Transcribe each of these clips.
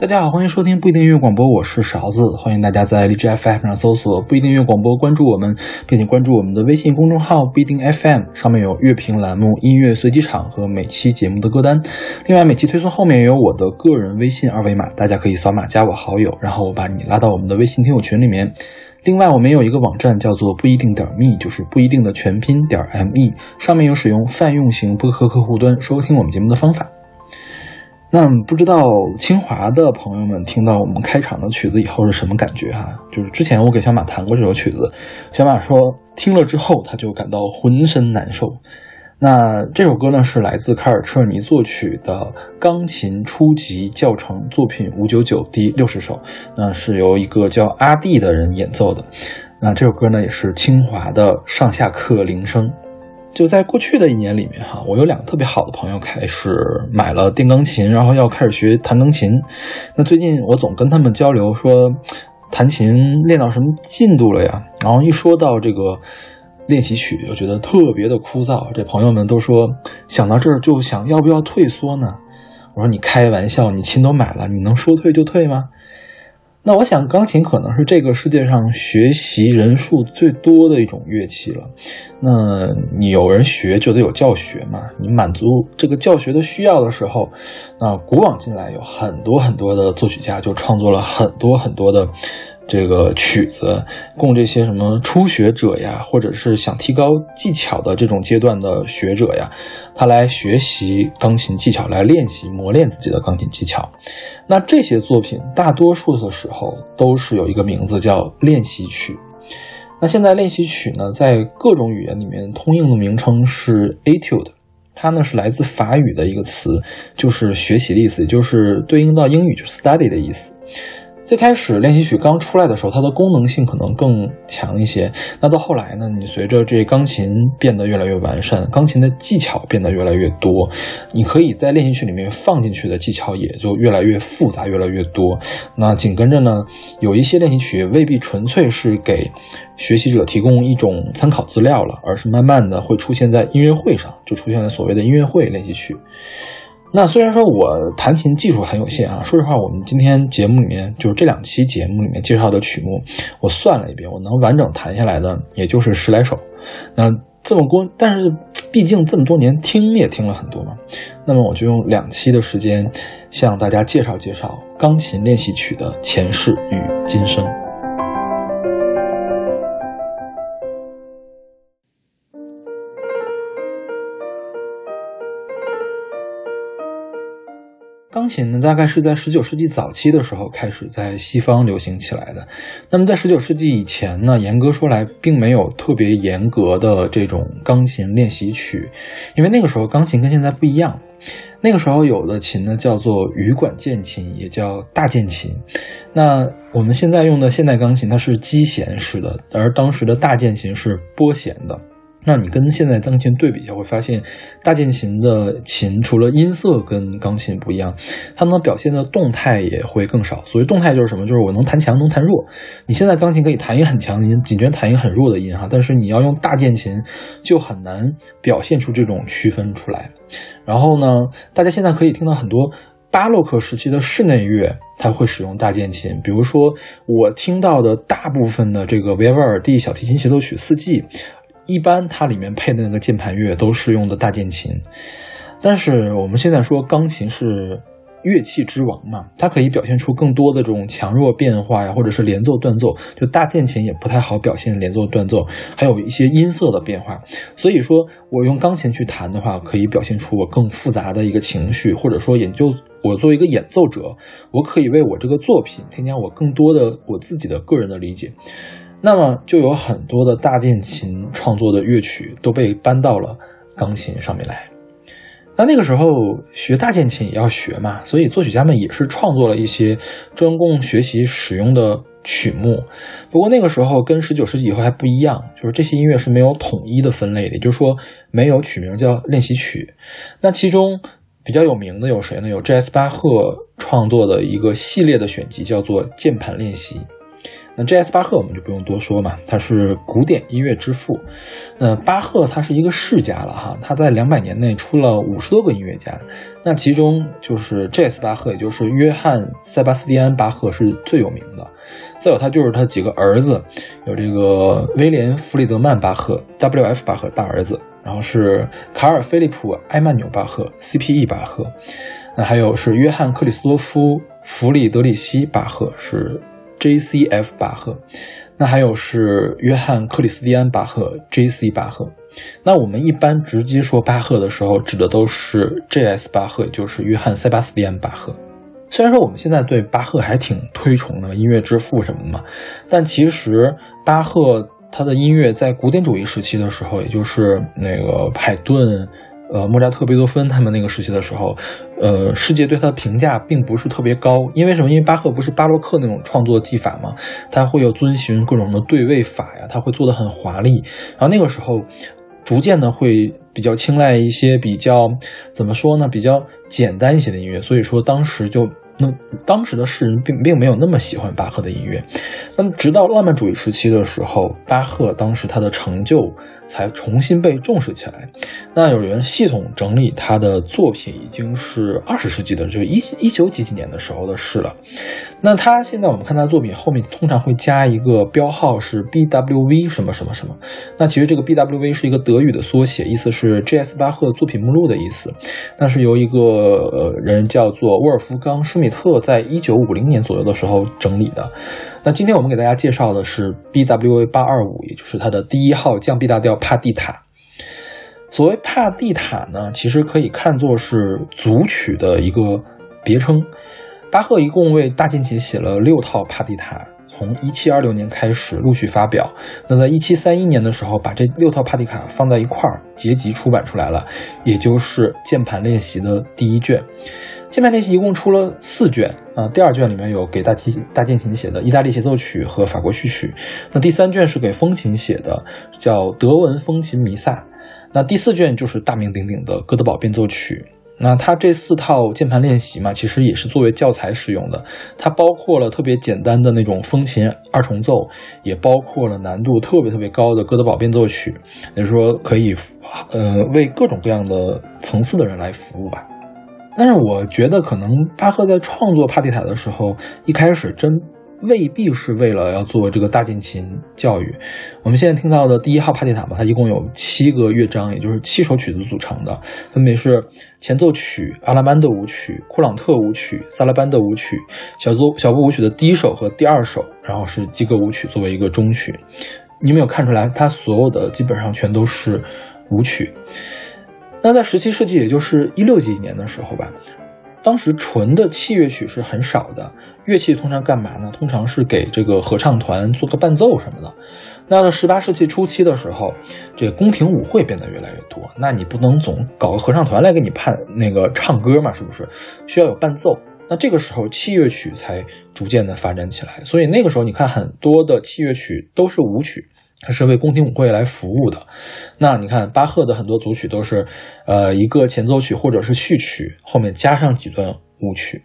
大家好，欢迎收听不一定音乐广播，我是勺子，欢迎大家在荔枝 FM 上搜索不一定音乐广播，关注我们，并且关注我们的微信公众号不一定 FM，上面有乐评栏目、音乐随机场和每期节目的歌单。另外，每期推送后面也有我的个人微信二维码，大家可以扫码加我好友，然后我把你拉到我们的微信听友群里面。另外，我们有一个网站叫做不一定点 me，就是不一定的全拼点 me，上面有使用泛用型播客客户端收听我们节目的方法。那不知道清华的朋友们听到我们开场的曲子以后是什么感觉哈？就是之前我给小马弹过这首曲子，小马说听了之后他就感到浑身难受。那这首歌呢是来自卡尔彻尼作曲的钢琴初级教程作品五九九第六十首，那是由一个叫阿弟的人演奏的。那这首歌呢也是清华的上下课铃声。就在过去的一年里面，哈，我有两个特别好的朋友开始买了电钢琴，然后要开始学弹钢琴。那最近我总跟他们交流说，弹琴练到什么进度了呀？然后一说到这个练习曲，就觉得特别的枯燥。这朋友们都说，想到这儿就想要不要退缩呢？我说你开玩笑，你琴都买了，你能说退就退吗？那我想，钢琴可能是这个世界上学习人数最多的一种乐器了。那你有人学，就得有教学嘛。你满足这个教学的需要的时候，那古往今来有很多很多的作曲家就创作了很多很多的。这个曲子供这些什么初学者呀，或者是想提高技巧的这种阶段的学者呀，他来学习钢琴技巧，来练习磨练自己的钢琴技巧。那这些作品大多数的时候都是有一个名字叫练习曲。那现在练习曲呢，在各种语言里面通用的名称是 etude，它呢是来自法语的一个词，就是学习的意思，也就是对应到英语就 study 的意思。最开始练习曲刚出来的时候，它的功能性可能更强一些。那到后来呢，你随着这钢琴变得越来越完善，钢琴的技巧变得越来越多，你可以在练习曲里面放进去的技巧也就越来越复杂，越来越多。那紧跟着呢，有一些练习曲未必纯粹是给学习者提供一种参考资料了，而是慢慢的会出现在音乐会上，就出现了所谓的音乐会练习曲。那虽然说我弹琴技术很有限啊，说实话，我们今天节目里面就是这两期节目里面介绍的曲目，我算了一遍，我能完整弹下来的也就是十来首。那这么多，但是毕竟这么多年听也听了很多嘛，那么我就用两期的时间向大家介绍介绍钢琴练习曲的前世与今生。琴呢，大概是在十九世纪早期的时候开始在西方流行起来的。那么在十九世纪以前呢，严格说来，并没有特别严格的这种钢琴练习曲，因为那个时候钢琴跟现在不一样。那个时候有的琴呢叫做羽管键琴，也叫大键琴。那我们现在用的现代钢琴，它是击弦式的，而当时的大键琴是拨弦的。那你跟现在钢琴对比一下，会发现大键琴的琴除了音色跟钢琴不一样，它们表现的动态也会更少。所谓动态就是什么？就是我能弹强，能弹弱。你现在钢琴可以弹一个很强的音，紧接着弹一个很弱的音哈，但是你要用大键琴就很难表现出这种区分出来。然后呢，大家现在可以听到很多巴洛克时期的室内乐，它会使用大键琴，比如说我听到的大部分的这个维瓦尔第小提琴协奏曲四季。一般它里面配的那个键盘乐都是用的大键琴，但是我们现在说钢琴是乐器之王嘛，它可以表现出更多的这种强弱变化呀，或者是连奏断奏，就大键琴也不太好表现连奏断奏，还有一些音色的变化。所以说我用钢琴去弹的话，可以表现出我更复杂的一个情绪，或者说也就我作为一个演奏者，我可以为我这个作品添加我更多的我自己的个人的理解。那么就有很多的大键琴创作的乐曲都被搬到了钢琴上面来。那那个时候学大键琴也要学嘛，所以作曲家们也是创作了一些专供学习使用的曲目。不过那个时候跟十九世纪以后还不一样，就是这些音乐是没有统一的分类的，也就是说没有曲名叫练习曲。那其中比较有名的有谁呢？有 J.S. 巴赫创作的一个系列的选集，叫做键盘练习。那 J.S. 巴赫我们就不用多说嘛，他是古典音乐之父。那巴赫他是一个世家了哈，他在两百年内出了五十多个音乐家，那其中就是 J.S. 巴赫，也就是约翰·塞巴斯蒂安·巴赫是最有名的。再有他就是他几个儿子，有这个威廉·弗里德曼·巴赫 （W.F. 巴赫大儿子），然后是卡尔·菲利普·埃曼纽·巴赫 （C.P.E. 巴赫），那还有是约翰·克里斯多夫·弗里德里希·巴赫是。J.C.F. 巴赫，那还有是约翰克里斯蒂安巴赫 J.C. 巴赫。那我们一般直接说巴赫的时候，指的都是 J.S. 巴赫，就是约翰塞巴斯蒂安巴赫。虽然说我们现在对巴赫还挺推崇的，音乐之父什么的嘛，但其实巴赫他的音乐在古典主义时期的时候，也就是那个海顿。呃，莫扎特、贝多芬他们那个时期的时候，呃，世界对他的评价并不是特别高，因为什么？因为巴赫不是巴洛克那种创作技法嘛，他会有遵循各种的对位法呀，他会做的很华丽。然后那个时候，逐渐的会比较青睐一些比较怎么说呢？比较简单一些的音乐，所以说当时就。那当时的世人并并没有那么喜欢巴赫的音乐，那么直到浪漫主义时期的时候，巴赫当时他的成就才重新被重视起来。那有人系统整理他的作品，已经是二十世纪的，就一一九几几年的时候的事了。那他现在我们看他的作品后面通常会加一个标号是 B W V 什么什么什么。那其实这个 B W V 是一个德语的缩写，意思是 J S 巴赫作品目录的意思。那是由一个呃人叫做沃尔夫冈舒米特在一九五零年左右的时候整理的。那今天我们给大家介绍的是 B W V 八二五，也就是他的第一号降 B 大调帕蒂塔。所谓帕蒂塔呢，其实可以看作是组曲的一个别称。巴赫一共为大键琴写了六套帕蒂塔，从一七二六年开始陆续发表。那在一七三一年的时候，把这六套帕蒂卡放在一块儿，结集出版出来了，也就是键盘练习的第一卷。键盘练习一共出了四卷啊，第二卷里面有给大提大键琴写的意大利协奏曲和法国序曲，那第三卷是给风琴写的，叫德文风琴弥撒。那第四卷就是大名鼎鼎的哥德堡变奏曲。那它这四套键盘练习嘛，其实也是作为教材使用的。它包括了特别简单的那种风琴二重奏，也包括了难度特别特别高的哥德堡变奏曲，也就是说可以，呃，为各种各样的层次的人来服务吧。但是我觉得，可能巴赫在创作帕蒂塔的时候，一开始真。未必是为了要做这个大键琴教育。我们现在听到的第一号帕蒂塔嘛，它一共有七个乐章，也就是七首曲子组成的，分别是前奏曲、阿拉曼德舞曲、库朗特舞曲、萨拉班德舞曲、小奏小步舞曲的第一首和第二首，然后是基格舞曲作为一个中曲。你没有看出来，它所有的基本上全都是舞曲。那在十七世纪，也就是一六几年的时候吧。当时纯的器乐曲是很少的，乐器通常干嘛呢？通常是给这个合唱团做个伴奏什么的。那到十八世纪初期的时候，这宫廷舞会变得越来越多，那你不能总搞个合唱团来给你判那个唱歌嘛？是不是？需要有伴奏。那这个时候器乐曲才逐渐的发展起来。所以那个时候你看很多的器乐曲都是舞曲。它是为宫廷舞会来服务的。那你看，巴赫的很多组曲都是，呃，一个前奏曲或者是序曲，后面加上几段舞曲。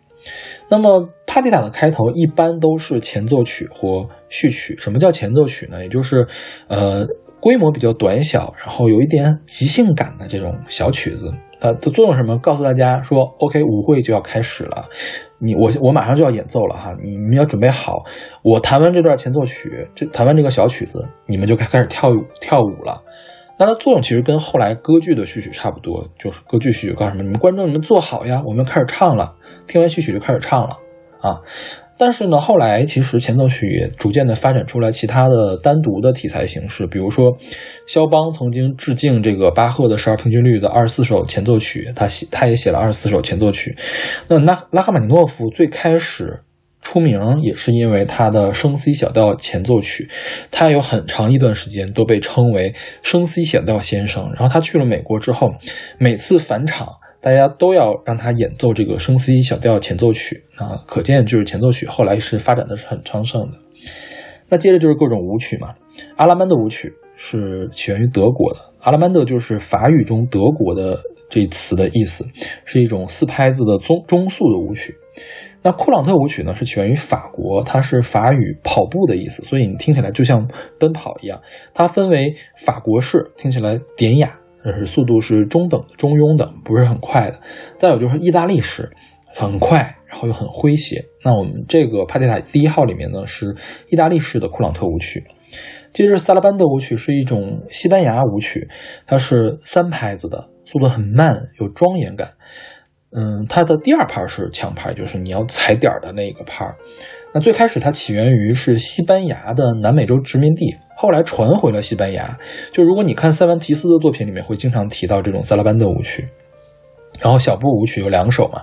那么帕蒂塔的开头一般都是前奏曲或序曲。什么叫前奏曲呢？也就是，呃，规模比较短小，然后有一点即兴感的这种小曲子。它的作用什么？告诉大家说，OK，舞会就要开始了。你我我马上就要演奏了哈，你们要准备好。我弹完这段前奏曲，这弹完这个小曲子，你们就开开始跳舞跳舞了。那它作用其实跟后来歌剧的序曲差不多，就是歌剧序曲告诉什么？你们观众你们坐好呀，我们开始唱了。听完序曲就开始唱了啊。但是呢，后来其实前奏曲也逐渐的发展出来其他的单独的题材形式，比如说，肖邦曾经致敬这个巴赫的十二平均律的二十四首前奏曲，他写他也写了二十四首前奏曲。那拉拉赫玛尼诺夫最开始出名也是因为他的升 C 小调前奏曲，他有很长一段时间都被称为升 C 小调先生。然后他去了美国之后，每次返场。大家都要让他演奏这个升 C 小调前奏曲啊，可见就是前奏曲后来是发展的是很昌盛的。那接着就是各种舞曲嘛，阿拉曼德舞曲是起源于德国的，阿拉曼德就是法语中德国的这词的意思，是一种四拍子的中中速的舞曲。那库朗特舞曲呢，是起源于法国，它是法语跑步的意思，所以你听起来就像奔跑一样。它分为法国式，听起来典雅，但是速度是中等、中庸的，不是很快的。再有就是意大利式，很快，然后又很诙谐。那我们这个帕蒂塔第一号里面呢，是意大利式的库朗特舞曲。接着萨拉班德舞曲是一种西班牙舞曲，它是三拍子的，速度很慢，有庄严感。嗯，它的第二拍是强拍，就是你要踩点的那个拍。那最开始它起源于是西班牙的南美洲殖民地，后来传回了西班牙。就如果你看塞万提斯的作品里面，会经常提到这种萨拉班德舞曲。然后小步舞曲有两首嘛。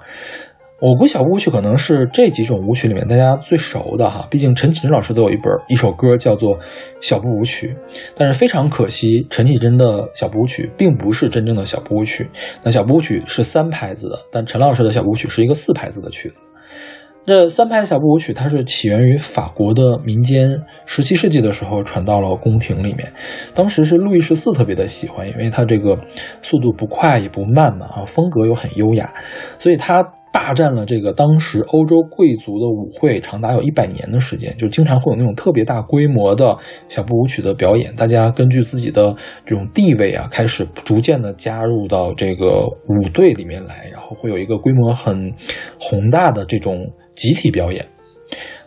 我估小步舞曲可能是这几种舞曲里面大家最熟的哈，毕竟陈绮贞老师都有一本一首歌叫做《小步舞曲》，但是非常可惜，陈绮贞的小步舞曲并不是真正的小步舞曲。那小步舞曲是三拍子的，但陈老师的小步舞曲是一个四拍子的曲子。这三拍的小步舞曲，它是起源于法国的民间，十七世纪的时候传到了宫廷里面，当时是路易十四特别的喜欢，因为它这个速度不快也不慢嘛，啊，风格又很优雅，所以他。霸占了这个当时欧洲贵族的舞会，长达有一百年的时间，就经常会有那种特别大规模的小步舞曲的表演。大家根据自己的这种地位啊，开始逐渐的加入到这个舞队里面来，然后会有一个规模很宏大的这种集体表演。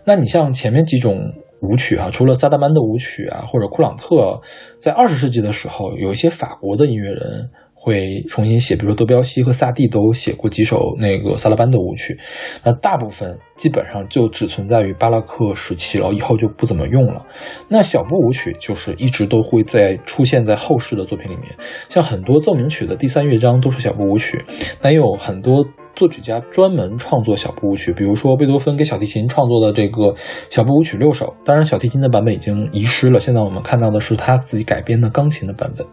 那你像前面几种舞曲啊，除了萨达曼的舞曲啊，或者库朗特，在二十世纪的时候，有一些法国的音乐人。会重新写，比如说德彪西和萨蒂都写过几首那个萨拉班的舞曲，那大部分基本上就只存在于巴拉克时期了，以后就不怎么用了。那小步舞曲就是一直都会在出现在后世的作品里面，像很多奏鸣曲的第三乐章都是小步舞曲，那也有很多作曲家专门创作小步舞曲，比如说贝多芬给小提琴创作的这个小步舞曲六首，当然小提琴的版本已经遗失了，现在我们看到的是他自己改编的钢琴的版本。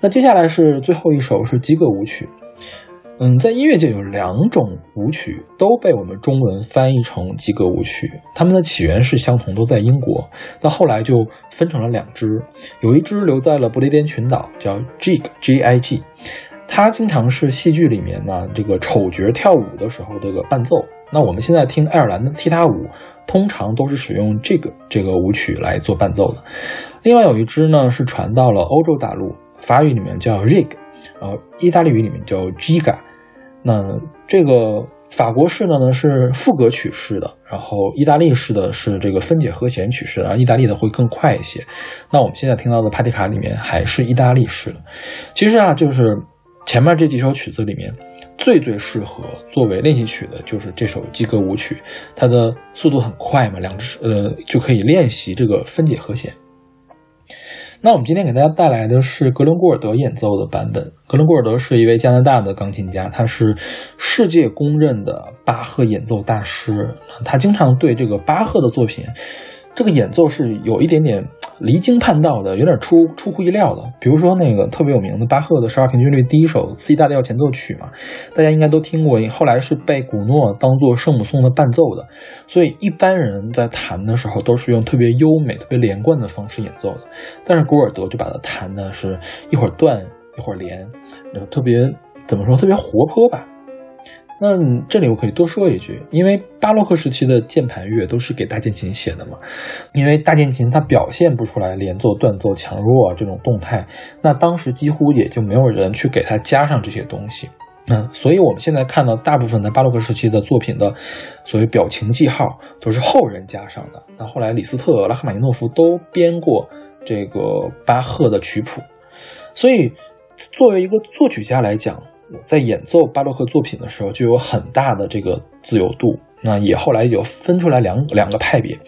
那接下来是最后一首是吉格舞曲，嗯，在音乐界有两种舞曲都被我们中文翻译成吉格舞曲，它们的起源是相同，都在英国，到后来就分成了两支，有一支留在了不列颠群岛，叫 Jig G I G，它经常是戏剧里面呢这个丑角跳舞的时候这个伴奏。那我们现在听爱尔兰的踢踏舞，通常都是使用这个这个舞曲来做伴奏的。另外有一支呢是传到了欧洲大陆。法语里面叫 rig，呃，意大利语里面叫 giga。那这个法国式的呢是副歌曲式的，然后意大利式的是这个分解和弦曲式的，意大利的会更快一些。那我们现在听到的帕蒂卡里面还是意大利式的。其实啊，就是前面这几首曲子里面最最适合作为练习曲的就是这首基格舞曲，它的速度很快嘛，两只呃就可以练习这个分解和弦。那我们今天给大家带来的是格伦古尔德演奏的版本。格伦古尔德是一位加拿大的钢琴家，他是世界公认的巴赫演奏大师。他经常对这个巴赫的作品，这个演奏是有一点点。离经叛道的，有点出出乎意料的，比如说那个特别有名的巴赫的十二平均律第一首 C 大调前奏曲嘛，大家应该都听过。后来是被古诺当做圣母颂的伴奏的，所以一般人在弹的时候都是用特别优美、特别连贯的方式演奏的。但是古尔德就把它弹的是一会儿断一会儿连，特别怎么说，特别活泼吧。那这里我可以多说一句，因为巴洛克时期的键盘乐都是给大键琴写的嘛，因为大键琴它表现不出来连奏、断奏、强弱这种动态，那当时几乎也就没有人去给它加上这些东西。嗯，所以我们现在看到大部分的巴洛克时期的作品的所谓表情记号都是后人加上的。那后来李斯特、拉赫玛尼诺夫都编过这个巴赫的曲谱，所以作为一个作曲家来讲。在演奏巴洛克作品的时候，就有很大的这个自由度。那也后来有分出来两两个派别，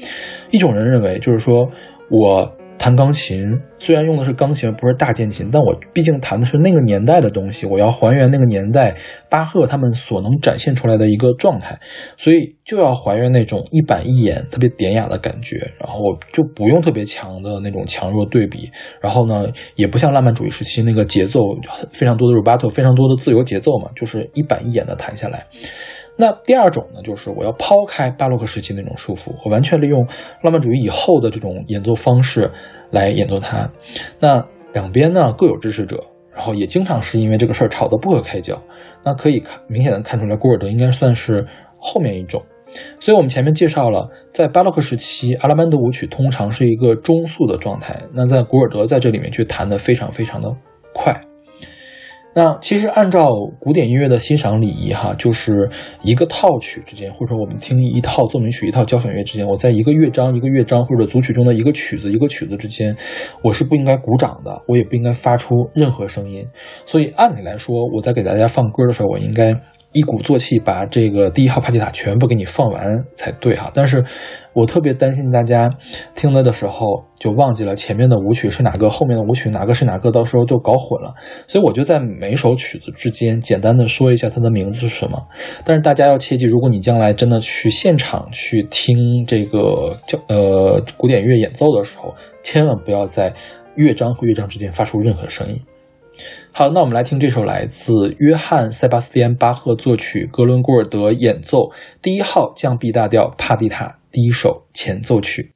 一种人认为就是说我。弹钢琴虽然用的是钢琴，不是大键琴，但我毕竟弹的是那个年代的东西，我要还原那个年代巴赫他们所能展现出来的一个状态，所以就要还原那种一板一眼、特别典雅的感觉，然后就不用特别强的那种强弱对比，然后呢，也不像浪漫主义时期那个节奏非常多的 rubato，非常多的自由节奏嘛，就是一板一眼的弹下来。那第二种呢，就是我要抛开巴洛克时期那种束缚，我完全利用浪漫主义以后的这种演奏方式来演奏它。那两边呢各有支持者，然后也经常是因为这个事儿吵得不可开交。那可以看明显的看出来，古尔德应该算是后面一种。所以我们前面介绍了，在巴洛克时期，阿拉曼德舞曲通常是一个中速的状态。那在古尔德在这里面却弹得非常非常的快。那其实按照古典音乐的欣赏礼仪，哈，就是一个套曲之间，或者说我们听一套奏鸣曲、一套交响乐之间，我在一个乐章、一个乐章或者组曲中的一个曲子、一个曲子之间，我是不应该鼓掌的，我也不应该发出任何声音。所以按理来说，我在给大家放歌的时候，我应该。一鼓作气把这个第一号帕蒂塔全部给你放完才对哈，但是我特别担心大家听了的时候就忘记了前面的舞曲是哪个，后面的舞曲哪个是哪个，到时候就搞混了。所以我就在每首曲子之间简单的说一下它的名字是什么。但是大家要切记，如果你将来真的去现场去听这个叫呃古典乐演奏的时候，千万不要在乐章和乐章之间发出任何声音。好，那我们来听这首来自约翰·塞巴斯蒂安·巴赫作曲、格伦·古尔德演奏第一号降 B 大调帕蒂塔第一首前奏曲。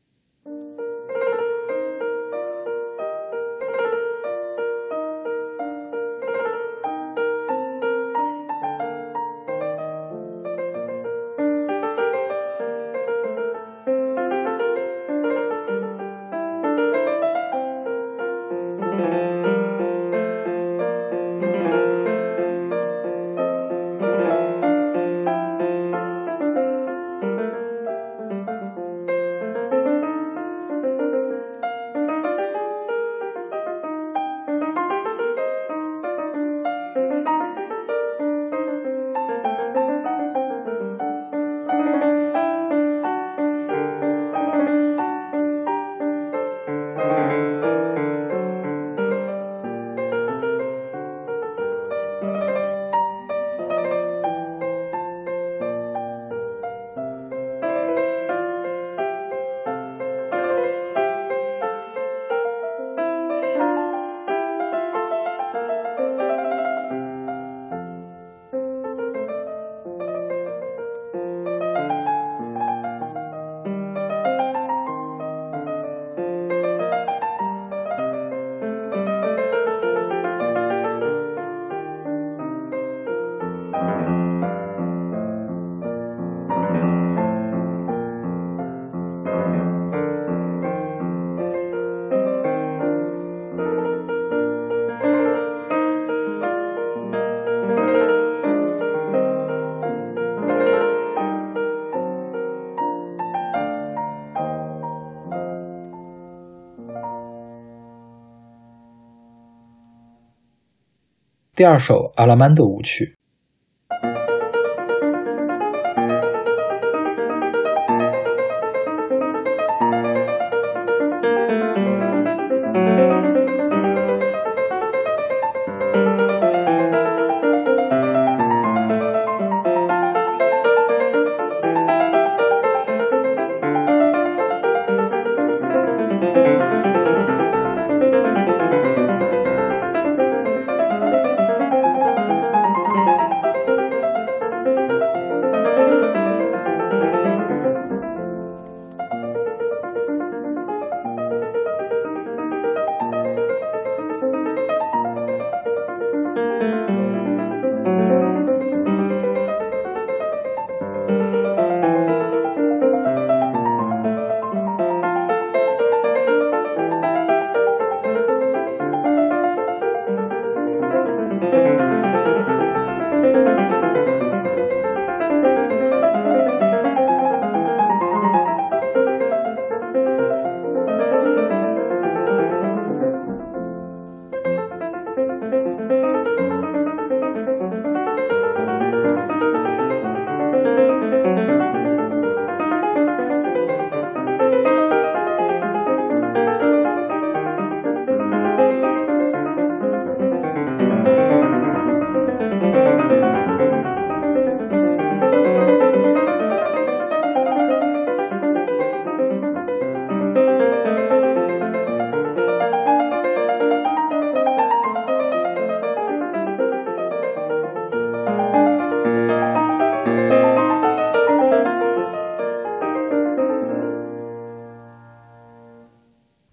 第二首阿拉曼的舞曲。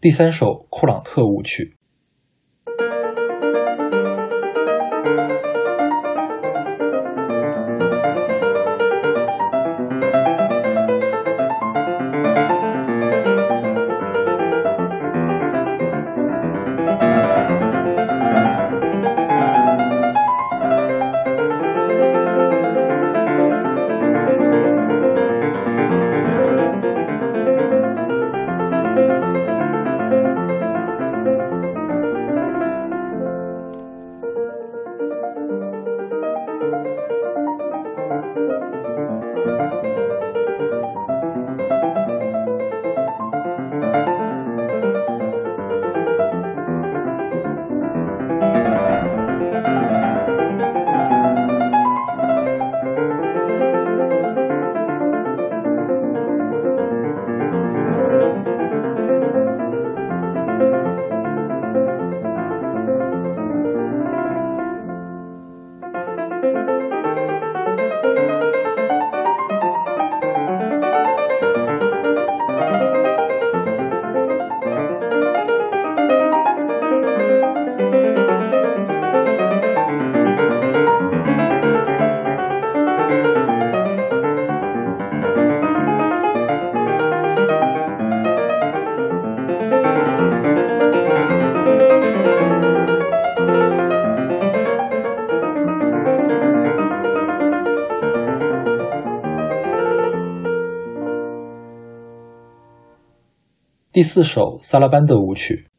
第三首库朗特舞曲。第四首萨拉班德舞曲。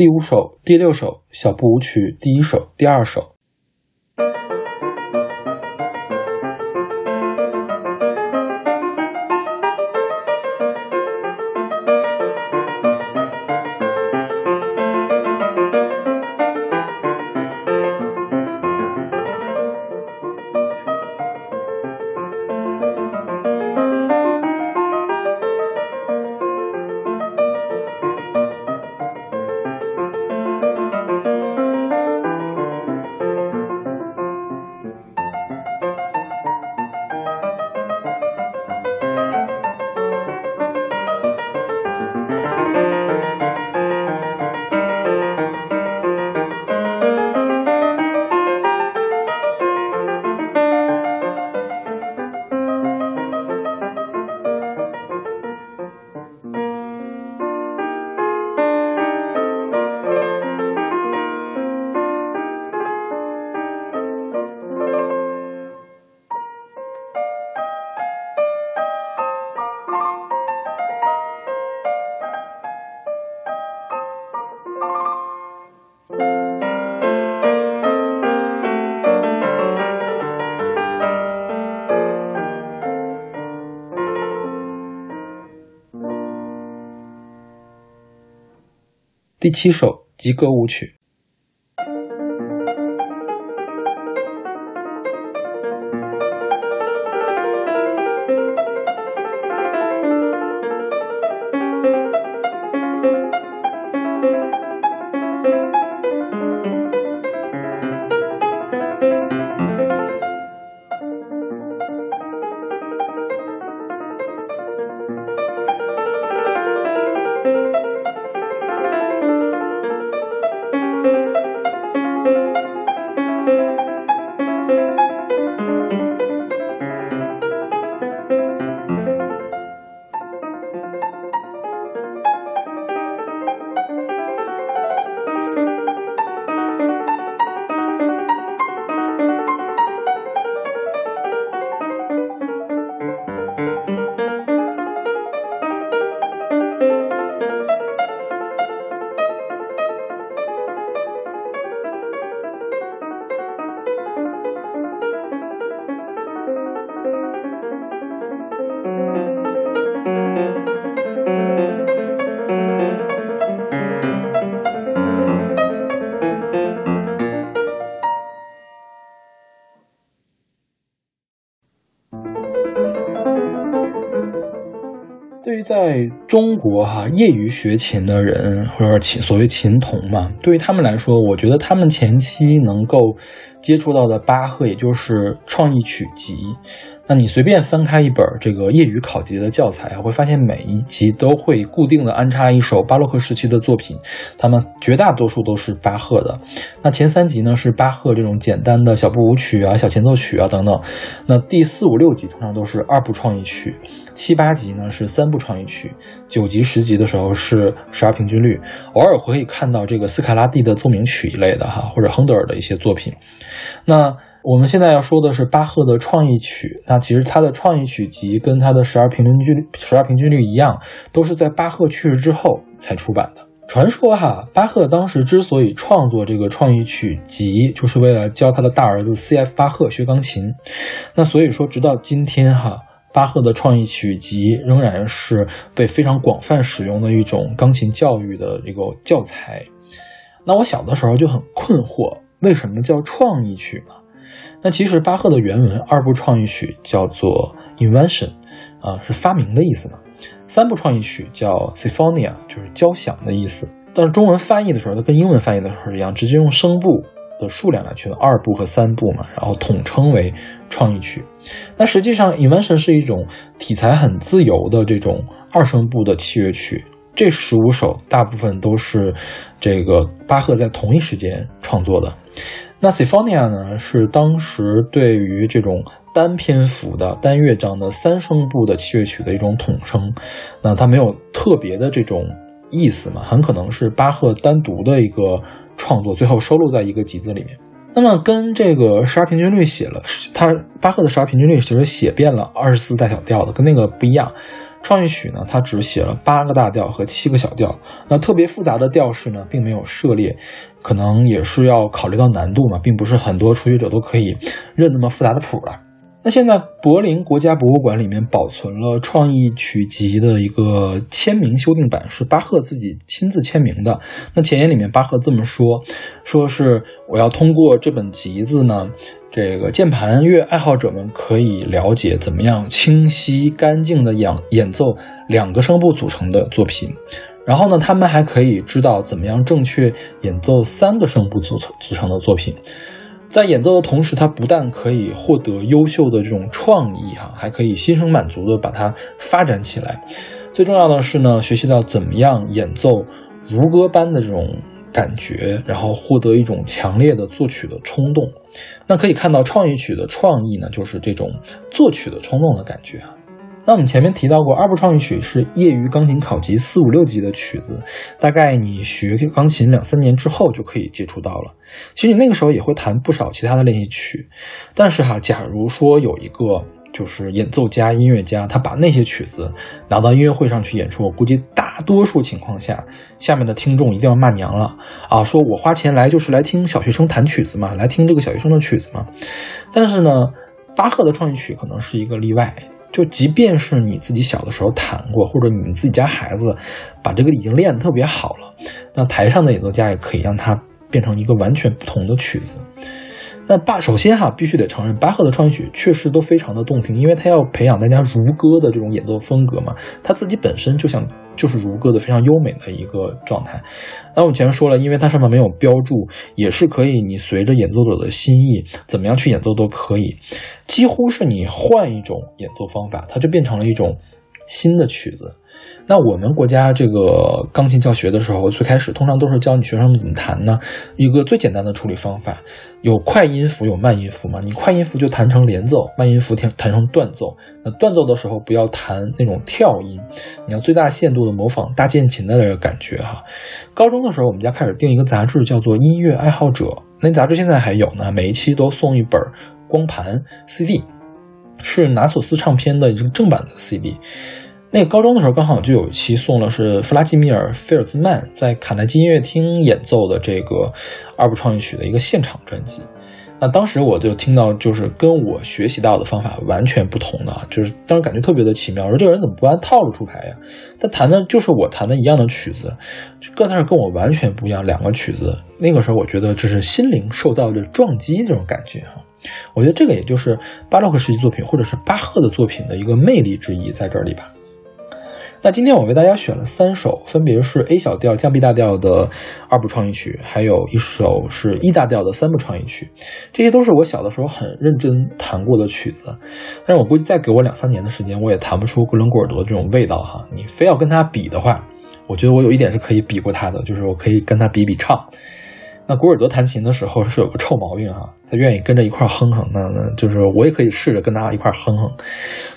第五首、第六首小步舞曲第一首、第二首。第七首吉格舞曲。国哈，业余学琴的人或者琴所谓琴童嘛，对于他们来说，我觉得他们前期能够接触到的巴赫，也就是创意曲集。那你随便翻开一本这个业余考级的教材啊，会发现每一集都会固定的安插一首巴洛克时期的作品，他们绝大多数都是巴赫的。那前三集呢是巴赫这种简单的小步舞曲啊、小前奏曲啊等等。那第四五六集通常都是二部创意曲，七八集呢是三部创意曲，九集十集的时候是十二平均律，偶尔会看到这个斯卡拉蒂的奏鸣曲一类的哈，或者亨德尔的一些作品。那我们现在要说的是巴赫的创意曲，那其实他的创意曲集跟他的十二平均律、十二平均律一样，都是在巴赫去世之后才出版的。传说哈，巴赫当时之所以创作这个创意曲集，就是为了教他的大儿子 C.F. 巴赫学钢琴。那所以说，直到今天哈，巴赫的创意曲集仍然是被非常广泛使用的一种钢琴教育的这个教材。那我小的时候就很困惑，为什么叫创意曲呢？那其实巴赫的原文二部创意曲叫做 invention，啊是发明的意思嘛。三部创意曲叫 symphonia，就是交响的意思。但是中文翻译的时候，它跟英文翻译的时候一样，直接用声部的数量来区分二部和三部嘛，然后统称为创意曲。那实际上 invention 是一种题材很自由的这种二声部的器乐曲。这十五首大部分都是这个巴赫在同一时间创作的。那 Symphonia 呢，是当时对于这种单篇幅的单乐章的三声部的器乐曲的一种统称。那它没有特别的这种意思嘛，很可能是巴赫单独的一个创作，最后收录在一个集子里面。那么跟这个十二平均律写了，他巴赫的十二平均律其实写遍了二十四大小调的，跟那个不一样。创意曲呢，它只写了八个大调和七个小调，那特别复杂的调式呢，并没有涉猎，可能也是要考虑到难度嘛，并不是很多初学者都可以认那么复杂的谱了。那现在柏林国家博物馆里面保存了创意曲集的一个签名修订版，是巴赫自己亲自签名的。那前言里面巴赫这么说，说是我要通过这本集子呢，这个键盘乐爱好者们可以了解怎么样清晰干净的演演奏两个声部组成的作品，然后呢，他们还可以知道怎么样正确演奏三个声部组成组成的作品。在演奏的同时，他不但可以获得优秀的这种创意，哈，还可以心生满足的把它发展起来。最重要的是呢，学习到怎么样演奏如歌般的这种感觉，然后获得一种强烈的作曲的冲动。那可以看到，创意曲的创意呢，就是这种作曲的冲动的感觉啊。那我们前面提到过，二部创意曲是业余钢琴考级四五六级的曲子，大概你学钢琴两三年之后就可以接触到了。其实你那个时候也会弹不少其他的练习曲，但是哈，假如说有一个就是演奏家、音乐家，他把那些曲子拿到音乐会上去演出，我估计大多数情况下，下面的听众一定要骂娘了啊！说我花钱来就是来听小学生弹曲子嘛，来听这个小学生的曲子嘛。但是呢，巴赫的创意曲可能是一个例外。就即便是你自己小的时候弹过，或者你们自己家孩子把这个已经练得特别好了，那台上的演奏家也可以让它变成一个完全不同的曲子。那巴首先哈，必须得承认巴赫的创意曲确实都非常的动听，因为他要培养大家如歌的这种演奏风格嘛，他自己本身就想就是如歌的非常优美的一个状态。那我们前面说了，因为它上面没有标注，也是可以你随着演奏者的心意怎么样去演奏都可以，几乎是你换一种演奏方法，它就变成了一种新的曲子。那我们国家这个钢琴教学的时候，最开始通常都是教你学生们怎么弹呢？一个最简单的处理方法，有快音符，有慢音符嘛。你快音符就弹成连奏，慢音符弹弹成断奏。那断奏的时候不要弹那种跳音，你要最大限度的模仿大键琴的那个感觉哈。高中的时候，我们家开始订一个杂志，叫做《音乐爱好者》，那杂志现在还有呢，每一期都送一本光盘 CD，是拿索斯唱片的这个正版的 CD。那个高中的时候，刚好就有一期送了是弗拉基米尔·菲尔兹曼在卡耐基音乐厅演奏的这个二部创意曲的一个现场专辑。那当时我就听到，就是跟我学习到的方法完全不同的，就是当时感觉特别的奇妙。我说这个人怎么不按套路出牌呀？他弹的就是我弹的一样的曲子，就但是跟我完全不一样，两个曲子。那个时候我觉得这是心灵受到的撞击，这种感觉哈。我觉得这个也就是巴洛克时期作品或者是巴赫的作品的一个魅力之一，在这里吧。那今天我为大家选了三首，分别是 A 小调降 B 大调的二部创意曲，还有一首是 E 大调的三部创意曲。这些都是我小的时候很认真弹过的曲子，但是我估计再给我两三年的时间，我也弹不出格伦古尔德这种味道哈。你非要跟他比的话，我觉得我有一点是可以比过他的，就是我可以跟他比比唱。那古尔德弹琴的时候是有个臭毛病哈，他愿意跟着一块哼哼，那那就是我也可以试着跟他一块哼哼，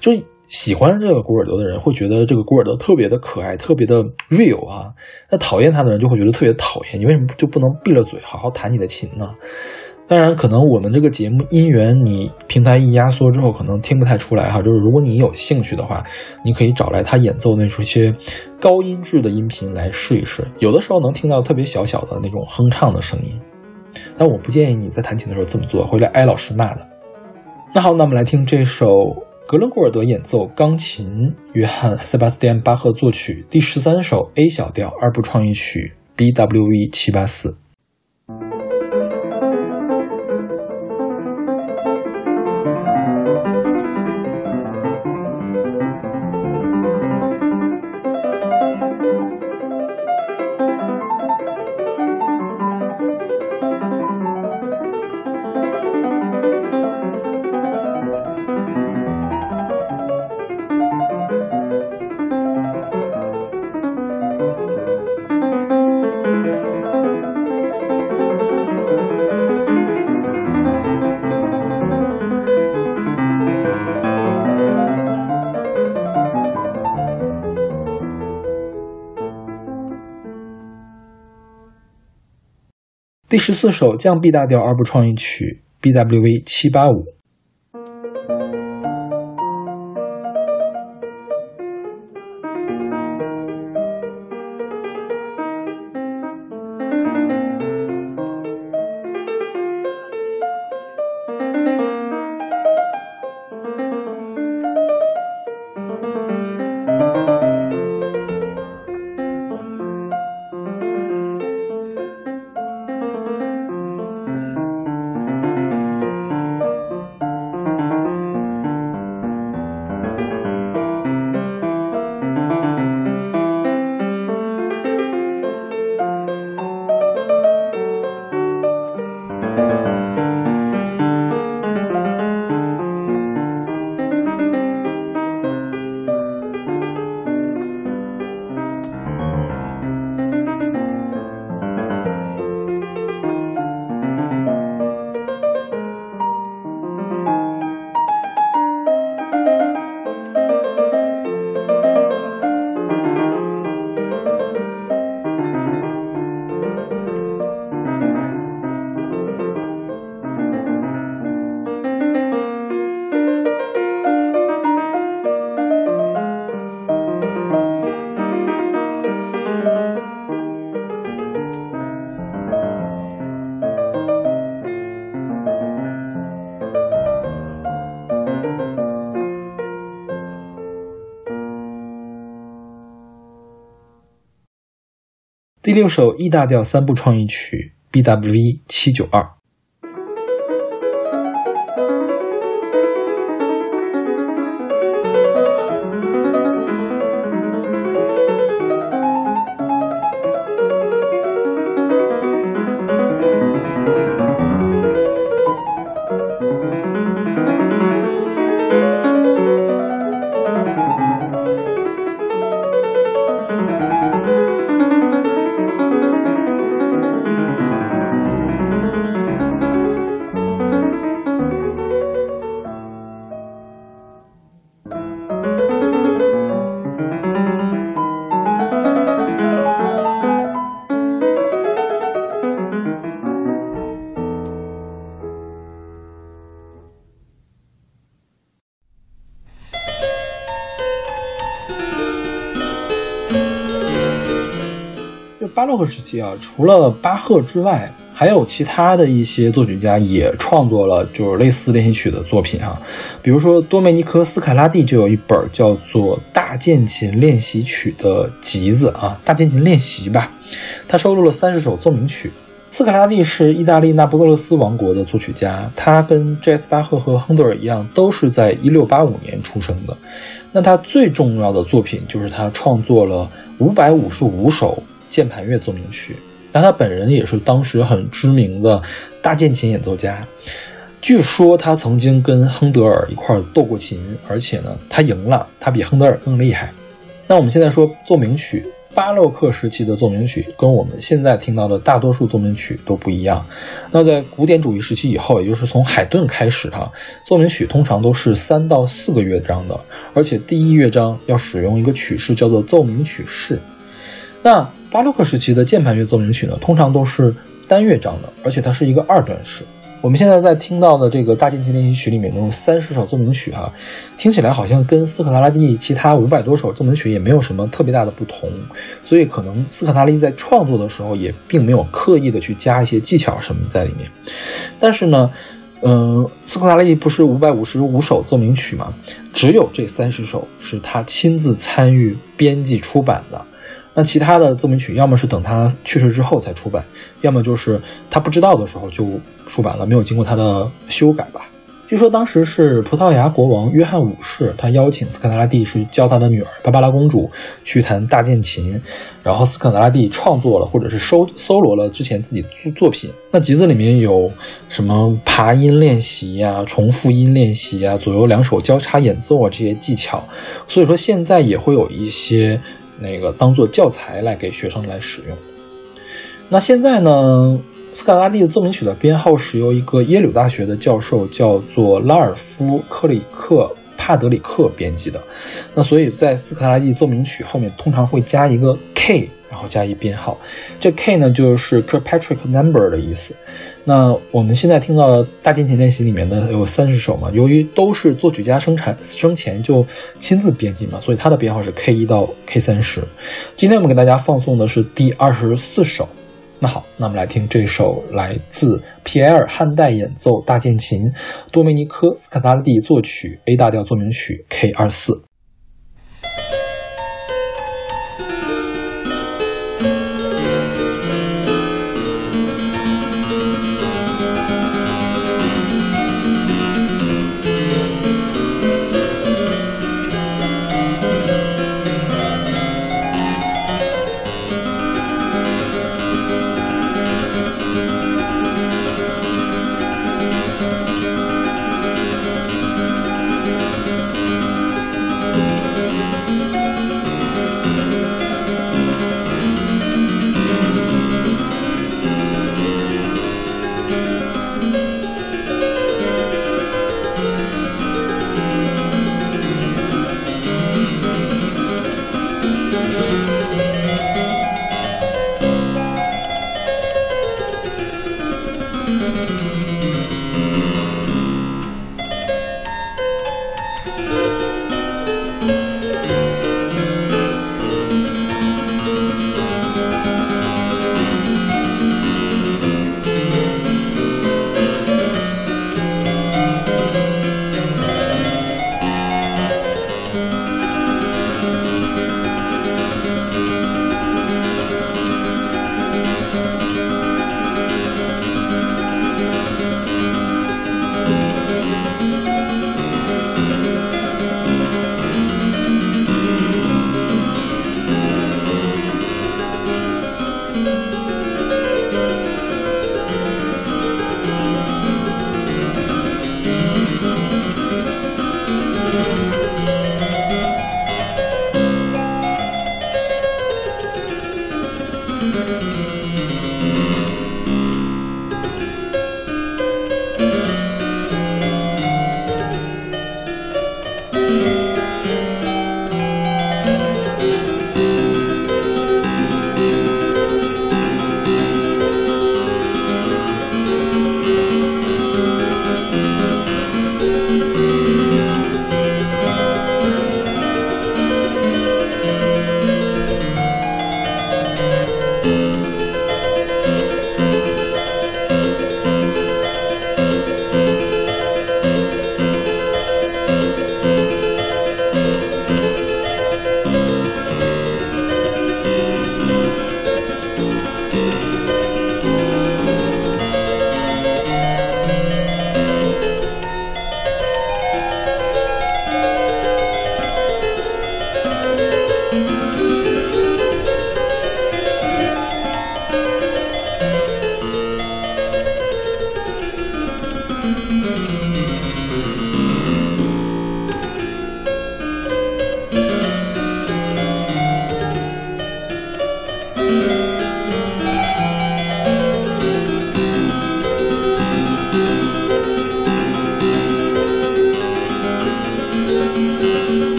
就。喜欢这个古尔德的人会觉得这个古尔德特别的可爱，特别的 real 啊。那讨厌他的人就会觉得特别讨厌。你为什么就不能闭了嘴好好弹你的琴呢？当然，可能我们这个节目音源你平台一压缩之后，可能听不太出来哈。就是如果你有兴趣的话，你可以找来他演奏那出些高音质的音频来试一试。有的时候能听到特别小小的那种哼唱的声音，但我不建议你在弹琴的时候这么做，会来挨老师骂的。那好，那我们来听这首。格伦古尔德演奏钢琴，约翰塞巴斯蒂安巴赫作曲，第十三首 A 小调二部创意曲 BWV 七八四。第十四首降 B 大调二部创意曲 BWV 七八五。第六首 E 大调三部创意曲 BWV 七九二。克时期啊，除了巴赫之外，还有其他的一些作曲家也创作了就是类似练习曲的作品啊。比如说多梅尼科斯凯拉蒂就有一本叫做《大键琴练习曲》的集子啊，《大键琴练习》吧，他收录了三十首奏鸣曲。斯凯拉蒂是意大利那不勒斯王国的作曲家，他跟 J.S. 巴赫和亨德尔一样，都是在一六八五年出生的。那他最重要的作品就是他创作了五百五十五首键盘乐奏鸣曲。那他本人也是当时很知名的大键琴演奏家。据说他曾经跟亨德尔一块儿斗过琴，而且呢，他赢了，他比亨德尔更厉害。那我们现在说奏鸣曲，巴洛克时期的奏鸣曲跟我们现在听到的大多数奏鸣曲都不一样。那在古典主义时期以后，也就是从海顿开始哈，奏鸣曲通常都是三到四个乐章的，而且第一乐章要使用一个曲式叫做奏鸣曲式。那巴洛克时期的键盘乐奏鸣曲呢，通常都是单乐章的，而且它是一个二段式。我们现在在听到的这个大键琴练习曲里面，有三十首奏鸣曲哈，听起来好像跟斯科达拉蒂其他五百多首奏鸣曲也没有什么特别大的不同，所以可能斯科达拉蒂在创作的时候也并没有刻意的去加一些技巧什么在里面。但是呢，嗯，斯科达拉蒂不是五百五十五首奏鸣曲吗？只有这三十首是他亲自参与编辑出版的。那其他的奏鸣曲，要么是等他去世之后才出版，要么就是他不知道的时候就出版了，没有经过他的修改吧。据说当时是葡萄牙国王约翰五世，他邀请斯科达拉蒂是教他的女儿芭芭拉公主去弹大键琴，然后斯科达拉蒂创作了或者是收搜罗了之前自己作作品。那集子里面有什么爬音练习呀、重复音练习呀、左右两手交叉演奏啊这些技巧，所以说现在也会有一些。那个当做教材来给学生来使用。那现在呢，斯卡拉蒂的奏鸣曲的编号是由一个耶鲁大学的教授叫做拉尔夫·克里克帕德里克编辑的。那所以在斯卡拉蒂奏鸣曲后面通常会加一个 K。然后加一编号，这 K 呢就是 Kirkpatrick number 的意思。那我们现在听到的大键琴练习里面呢有三十首嘛，由于都是作曲家生产生前就亲自编辑嘛，所以它的编号是 K 一到 K 三十。今天我们给大家放送的是第二十四首。那好，那我们来听这首来自皮埃尔汉代演奏大键琴，多梅尼科斯卡达蒂作曲 A 大调奏鸣曲 K 二四。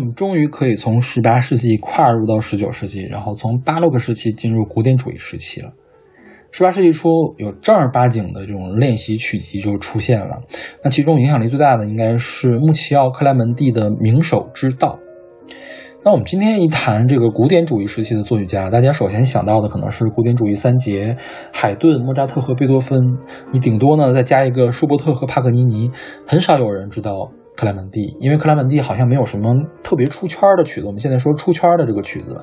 我们终于可以从十八世纪跨入到十九世纪，然后从巴洛克时期进入古典主义时期了。十八世纪初，有正儿八经的这种练习曲集就出现了。那其中影响力最大的应该是穆齐奥·克莱门蒂的《名手之道》。那我们今天一谈这个古典主义时期的作曲家，大家首先想到的可能是古典主义三杰：海顿、莫扎特和贝多芬。你顶多呢再加一个舒伯特和帕格尼尼，很少有人知道。克莱门蒂，因为克莱门蒂好像没有什么特别出圈的曲子。我们现在说出圈的这个曲子，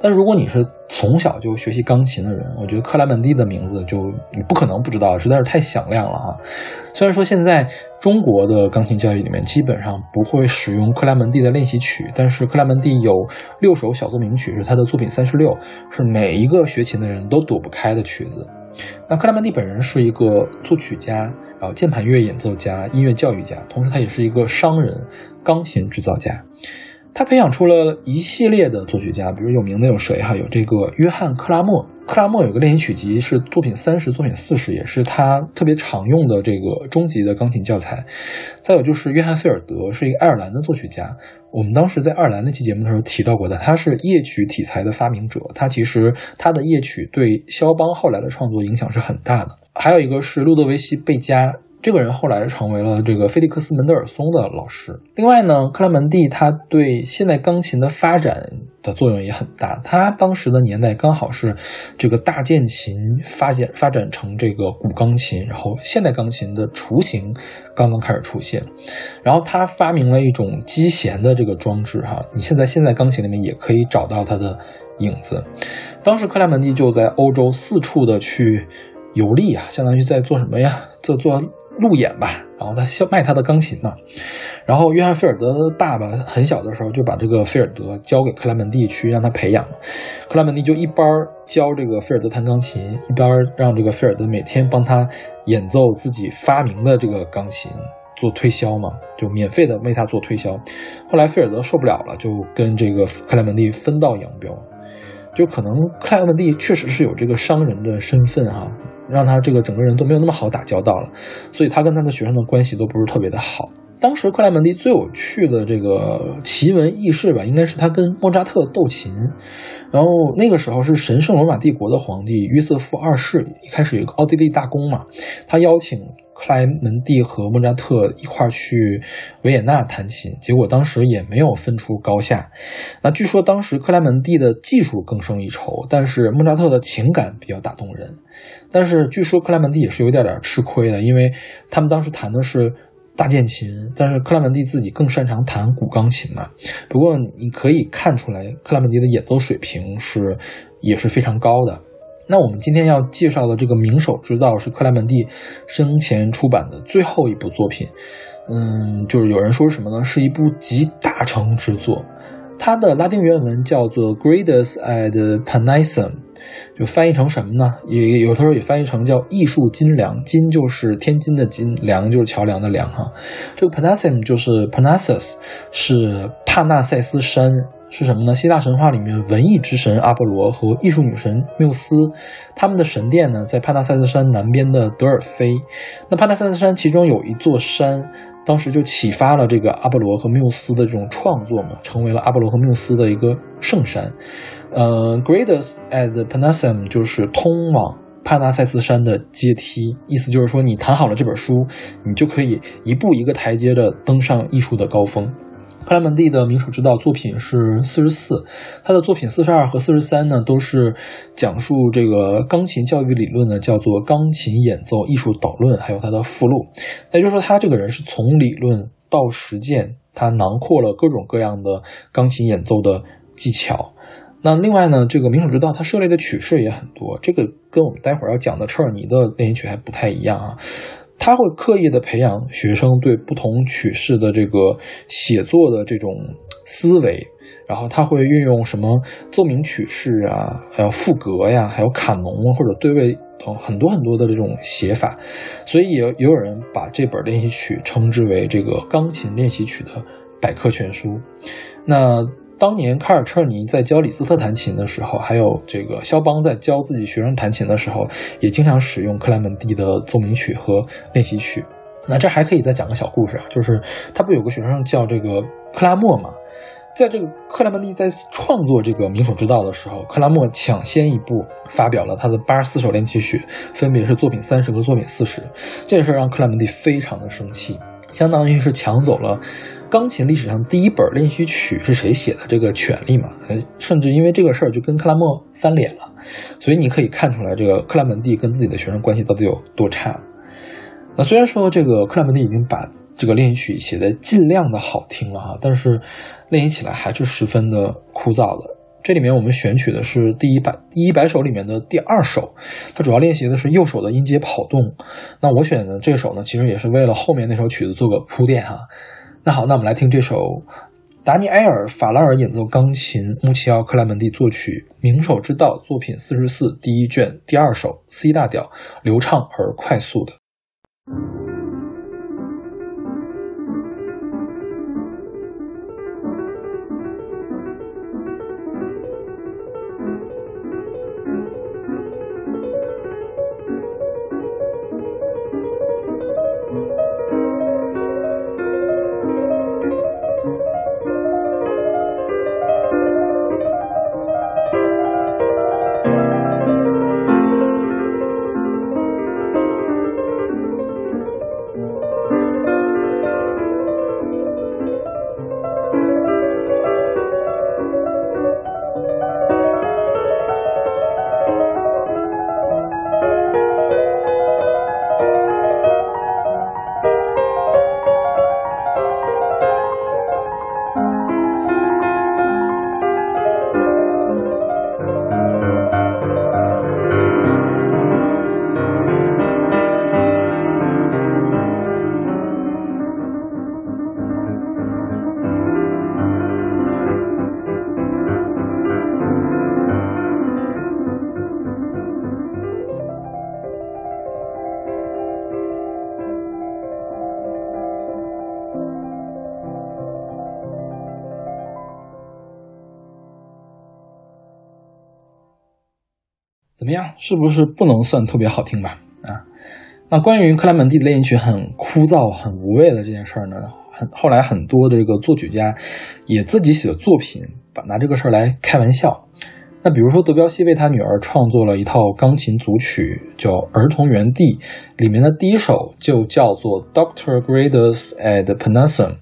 但如果你是从小就学习钢琴的人，我觉得克莱门蒂的名字就你不可能不知道，实在是太响亮了哈。虽然说现在中国的钢琴教育里面基本上不会使用克莱门蒂的练习曲，但是克莱门蒂有六首小奏鸣曲是他的作品三十六，是每一个学琴的人都躲不开的曲子。那克莱门蒂本人是一个作曲家。然后，键盘乐演奏家、音乐教育家，同时他也是一个商人、钢琴制造家。他培养出了一系列的作曲家，比如有名的有谁哈？有这个约翰克拉默。克拉默有个练习曲集是作品三十、作品四十，也是他特别常用的这个中级的钢琴教材。再有就是约翰菲尔德，是一个爱尔兰的作曲家。我们当时在爱尔兰那期节目的时候提到过的，他是夜曲体裁的发明者。他其实他的夜曲对肖邦后来的创作影响是很大的。还有一个是路德维希·贝加，这个人后来成为了这个菲利克斯·门德尔松的老师。另外呢，克莱门蒂他对现代钢琴的发展的作用也很大。他当时的年代刚好是这个大键琴发展发展成这个古钢琴，然后现代钢琴的雏形刚刚开始出现。然后他发明了一种击弦的这个装置，哈，你现在现在钢琴里面也可以找到它的影子。当时克莱门蒂就在欧洲四处的去。游历啊，相当于在做什么呀？做做路演吧。然后他销卖他的钢琴嘛。然后约翰菲尔德的爸爸很小的时候就把这个菲尔德交给克莱门蒂去让他培养。克莱门蒂就一边教这个菲尔德弹钢琴，一边让这个菲尔德每天帮他演奏自己发明的这个钢琴，做推销嘛，就免费的为他做推销。后来菲尔德受不了了，就跟这个克莱门蒂分道扬镳。就可能克莱门蒂确实是有这个商人的身份哈。让他这个整个人都没有那么好打交道了，所以他跟他的学生的关系都不是特别的好。当时克莱门蒂最有趣的这个奇闻异事吧，应该是他跟莫扎特斗琴。然后那个时候是神圣罗马帝国的皇帝约瑟夫二世，一开始有个奥地利大公嘛，他邀请克莱门蒂和莫扎特一块儿去维也纳弹琴，结果当时也没有分出高下。那据说当时克莱门蒂的技术更胜一筹，但是莫扎特的情感比较打动人。但是据说克莱门蒂也是有点点吃亏的，因为他们当时弹的是大键琴，但是克莱门蒂自己更擅长弹古钢琴嘛。不过你可以看出来，克莱门蒂的演奏水平是也是非常高的。那我们今天要介绍的这个《名手之道》是克莱门蒂生前出版的最后一部作品。嗯，就是有人说什么呢？是一部集大成之作。它的拉丁原文叫做 Gradus and Parnassum，就翻译成什么呢？也有的时候也翻译成叫艺术金梁，金就是天津的金，梁就是桥梁的梁哈。这个 Parnassum 就是 Panassus，是帕纳塞斯山，是什么呢？希腊神话里面文艺之神阿波罗和艺术女神缪斯，他们的神殿呢在帕纳塞斯山南边的德尔菲。那帕纳塞斯山其中有一座山。当时就启发了这个阿波罗和缪斯的这种创作嘛，成为了阿波罗和缪斯的一个圣山。呃，Gradus at Parnassus 就是通往帕纳塞斯山的阶梯，意思就是说，你弹好了这本书，你就可以一步一个台阶的登上艺术的高峰。克莱门蒂的名手之道作品是四十四，他的作品四十二和四十三呢，都是讲述这个钢琴教育理论的，叫做《钢琴演奏艺术导论》，还有他的附录。也就是说，他这个人是从理论到实践，他囊括了各种各样的钢琴演奏的技巧。那另外呢，这个名手之道他涉猎的曲式也很多，这个跟我们待会儿要讲的车尔尼的练习曲还不太一样啊。他会刻意的培养学生对不同曲式的这个写作的这种思维，然后他会运用什么奏鸣曲式啊，还有赋格呀，还有卡农或者对位等很多很多的这种写法，所以也也有人把这本练习曲称之为这个钢琴练习曲的百科全书。那当年卡尔彻尼在教李斯特弹琴的时候，还有这个肖邦在教自己学生弹琴的时候，也经常使用克莱门蒂的奏鸣曲和练习曲。那这还可以再讲个小故事啊，就是他不有个学生叫这个克拉默嘛，在这个克莱门蒂在创作这个名手之道的时候，克拉默抢先一步发表了他的八十四首练习曲，分别是作品三十和作品四十。这个事让克莱门蒂非常的生气，相当于是抢走了。钢琴历史上第一本练习曲是谁写的？这个权利嘛，甚至因为这个事儿就跟克拉默翻脸了。所以你可以看出来，这个克莱门蒂跟自己的学生关系到底有多差。那虽然说这个克莱门蒂已经把这个练习曲写的尽量的好听了哈，但是练习起来还是十分的枯燥的。这里面我们选取的是第一百第一百首里面的第二首，它主要练习的是右手的音阶跑动。那我选的这首呢，其实也是为了后面那首曲子做个铺垫哈。那好，那我们来听这首达尼埃尔·法拉尔演奏钢琴，穆奇奥·克莱门蒂作曲，《名手之道》作品四十四第一卷第二首 C 大调，流畅而快速的。是不是不能算特别好听吧？啊，那关于克莱门蒂的练习曲很枯燥、很无味的这件事儿呢？很后来很多的这个作曲家也自己写作品，把拿这个事儿来开玩笑。那比如说德彪西为他女儿创作了一套钢琴组曲，叫《儿童园地》，里面的第一首就叫做 Doctor Gradus et Panasum，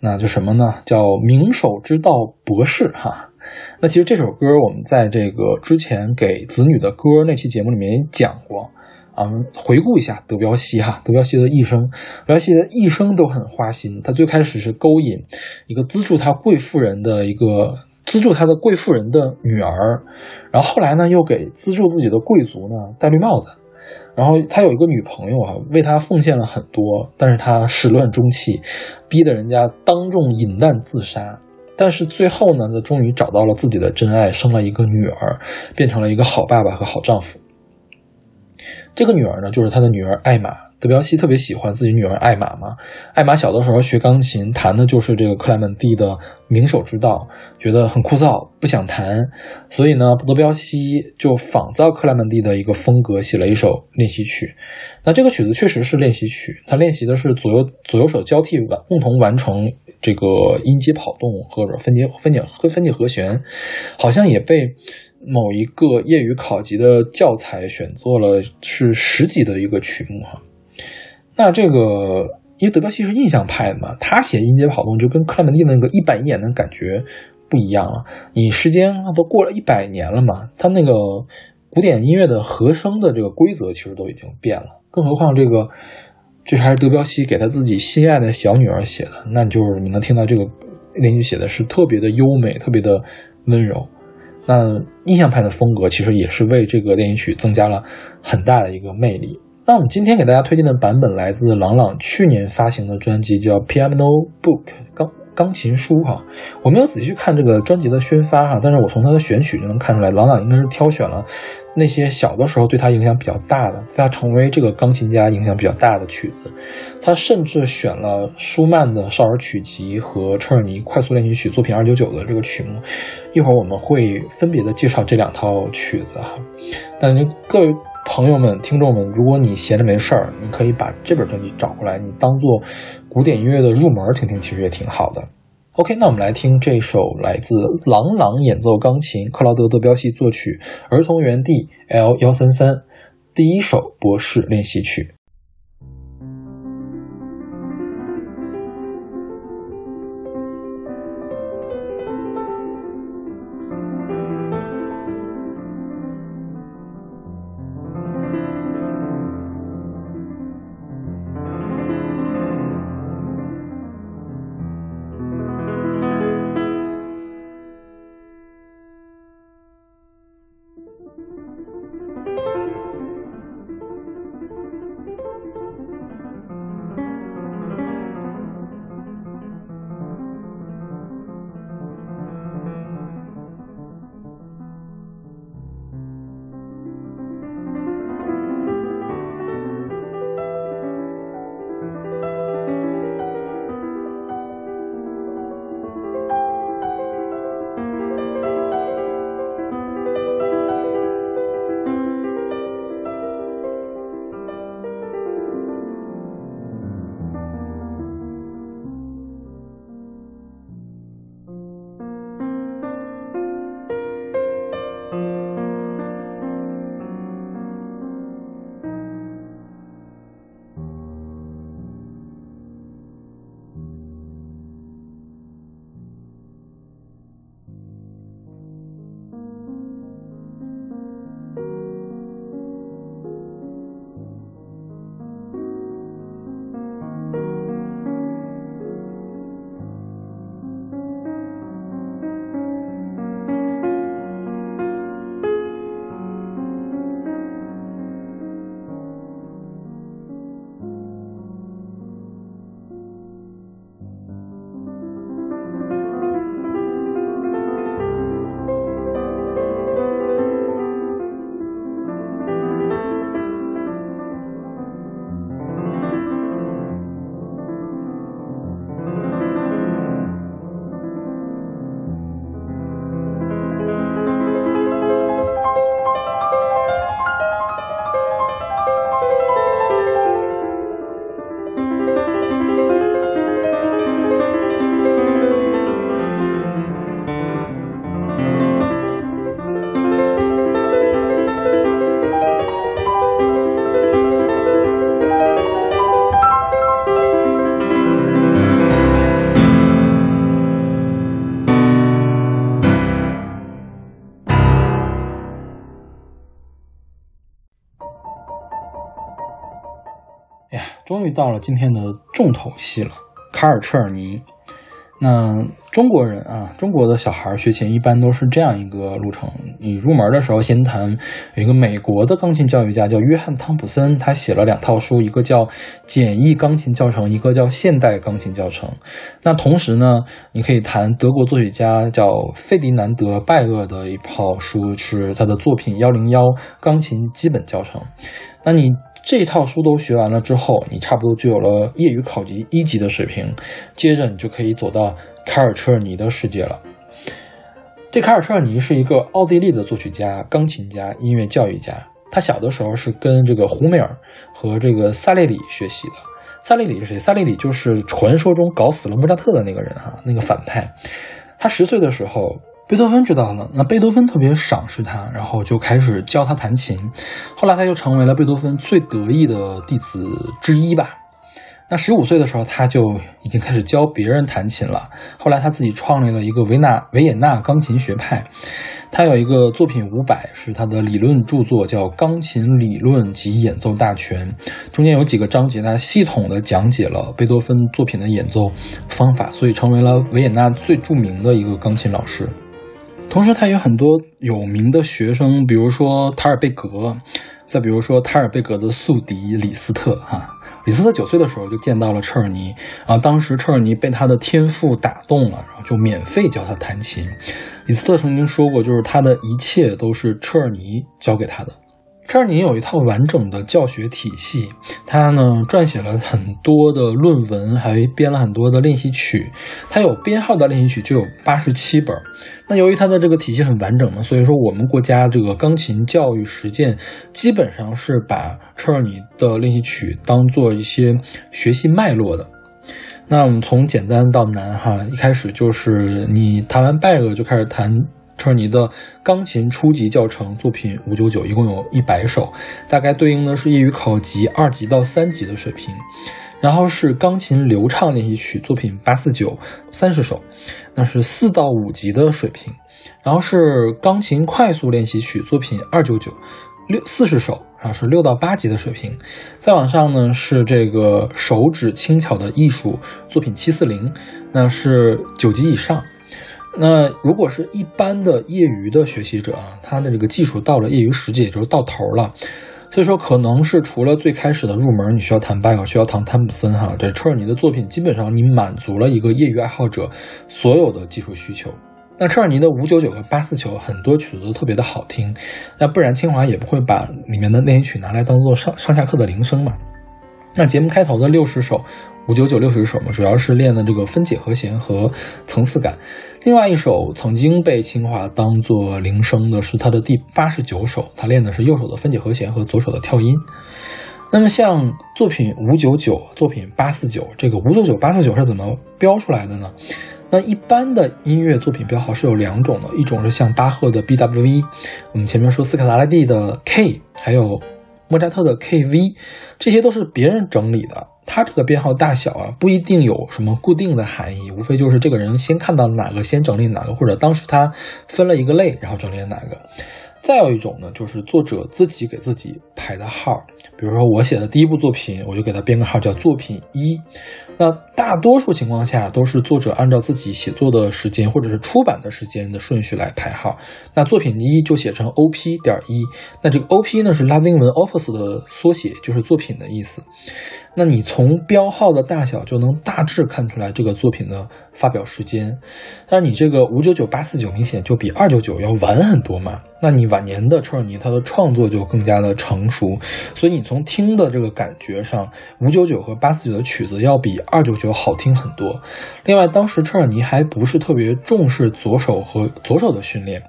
那就什么呢？叫名手之道博士哈。那其实这首歌我们在这个之前给子女的歌那期节目里面也讲过啊。回顾一下德彪西哈，德彪西的一生，德彪西的一生都很花心。他最开始是勾引一个资助他贵妇人的一个资助他的贵妇人的女儿，然后后来呢又给资助自己的贵族呢戴绿帽子。然后他有一个女朋友啊，为他奉献了很多，但是他始乱终弃，逼得人家当众饮弹自杀。但是最后呢，他终于找到了自己的真爱，生了一个女儿，变成了一个好爸爸和好丈夫。这个女儿呢，就是他的女儿艾玛。德彪西特别喜欢自己女儿艾玛嘛。艾玛小的时候学钢琴，弹的就是这个克莱门蒂的名手之道，觉得很枯燥，不想弹。所以呢，德彪西就仿造克莱门蒂的一个风格，写了一首练习曲。那这个曲子确实是练习曲，他练习的是左右左右手交替完，共同完成这个音阶跑动或者分解分解和分解和弦，好像也被。某一个业余考级的教材选做了是十级的一个曲目哈，那这个因为德彪西是印象派的嘛，他写音阶跑动就跟克莱门蒂那个一板一眼的感觉不一样了。你时间都过了一百年了嘛，他那个古典音乐的和声的这个规则其实都已经变了，更何况这个这还是德彪西给他自己心爱的小女儿写的，那就是你能听到这个练习写的是特别的优美，特别的温柔。那印象派的风格其实也是为这个练习曲增加了很大的一个魅力。那我们今天给大家推荐的版本来自朗朗去年发行的专辑，叫《Piano Book》钢钢琴书》哈。我没有仔细去看这个专辑的宣发哈，但是我从他的选曲就能看出来，郎朗应该是挑选了那些小的时候对他影响比较大的，对他成为这个钢琴家影响比较大的曲子。他甚至选了舒曼的少儿曲集和车尔尼快速练习曲作品二九九的这个曲目。一会儿我们会分别的介绍这两套曲子哈。但各位。朋友们、听众们，如果你闲着没事儿，你可以把这本专辑找过来，你当做古典音乐的入门听听，其实也挺好的。OK，那我们来听这首来自朗朗演奏钢琴、克劳德·德彪西作曲、儿童园地 L 幺三三第一首博士练习曲。终于到了今天的重头戏了，卡尔彻尔尼。那中国人啊，中国的小孩学琴一般都是这样一个路程：你入门的时候先弹有一个美国的钢琴教育家叫约翰汤普森，他写了两套书，一个叫《简易钢琴教程》，一个叫《现代钢琴教程》。那同时呢，你可以弹德国作曲家叫费迪南德拜厄的一套书，是他的作品幺零幺钢琴基本教程。那你。这套书都学完了之后，你差不多就有了业余考级一级的水平。接着你就可以走到凯尔车尔尼的世界了。这凯尔车尔尼是一个奥地利的作曲家、钢琴家、音乐教育家。他小的时候是跟这个胡梅尔和这个萨列里学习的。萨列里是谁？萨列里就是传说中搞死了莫扎特的那个人哈，那个反派。他十岁的时候。贝多芬知道了，那贝多芬特别赏识他，然后就开始教他弹琴。后来他就成为了贝多芬最得意的弟子之一吧。那十五岁的时候，他就已经开始教别人弹琴了。后来他自己创立了一个维纳维也纳钢琴学派。他有一个作品五百，是他的理论著作，叫《钢琴理论及演奏大全》，中间有几个章节，他系统的讲解了贝多芬作品的演奏方法，所以成为了维也纳最著名的一个钢琴老师。同时他有很多有名的学生，比如说塔尔贝格，再比如说塔尔贝格的宿敌李斯特哈。李斯特九岁的时候就见到了车尔尼，啊，当时车尔尼被他的天赋打动了，然后就免费教他弹琴。李斯特曾经说过，就是他的一切都是车尔尼教给他的。车尔尼有一套完整的教学体系，他呢撰写了很多的论文，还编了很多的练习曲。他有编号的练习曲就有八十七本。那由于他的这个体系很完整嘛，所以说我们国家这个钢琴教育实践基本上是把车尔尼的练习曲当做一些学习脉络的。那我们从简单到难哈，一开始就是你弹完拜厄就开始弹。车尔尼的钢琴初级教程作品五九九一共有一百首，大概对应的是业余考级二级到三级的水平。然后是钢琴流畅练习曲作品八四九三十首，那是四到五级的水平。然后是钢琴快速练习曲作品二九九六四十首，然后是六到八级的水平。再往上呢是这个手指轻巧的艺术作品七四零，那是九级以上。那如果是一般的业余的学习者啊，他的这个技术到了业余十级，也就是到头了。所以说，可能是除了最开始的入门，你需要弹拜尔，需要弹汤普森哈，这车尔尼的作品基本上你满足了一个业余爱好者所有的技术需求。那车尔尼的五九九和八四九很多曲子都特别的好听，那不然清华也不会把里面的练习曲拿来当做上上下课的铃声嘛。那节目开头的六十首。五九九六十首嘛，主要是练的这个分解和弦和层次感。另外一首曾经被清华当做铃声的是他的第八十九首，他练的是右手的分解和弦和左手的跳音。那么像作品五九九、作品八四九，这个五九九、八四九是怎么标出来的呢？那一般的音乐作品标号是有两种的，一种是像巴赫的 BWV，我们前面说斯卡拉拉蒂的 K，还有莫扎特的 KV，这些都是别人整理的。它这个编号大小啊，不一定有什么固定的含义，无非就是这个人先看到哪个，先整理哪个，或者当时他分了一个类，然后整理哪个。再有一种呢，就是作者自己给自己排的号，比如说我写的第一部作品，我就给他编个号叫作品一。那大多数情况下都是作者按照自己写作的时间或者是出版的时间的顺序来排号。那作品一就写成 OP 点一，那这个 OP 呢是拉丁文 Opus 的缩写，就是作品的意思。那你从标号的大小就能大致看出来这个作品的发表时间，但是你这个五九九八四九明显就比二九九要晚很多嘛。那你晚年的车尔尼他的创作就更加的成熟，所以你从听的这个感觉上，五九九和八四九的曲子要比二九九好听很多。另外，当时车尔尼还不是特别重视左手和左手的训练，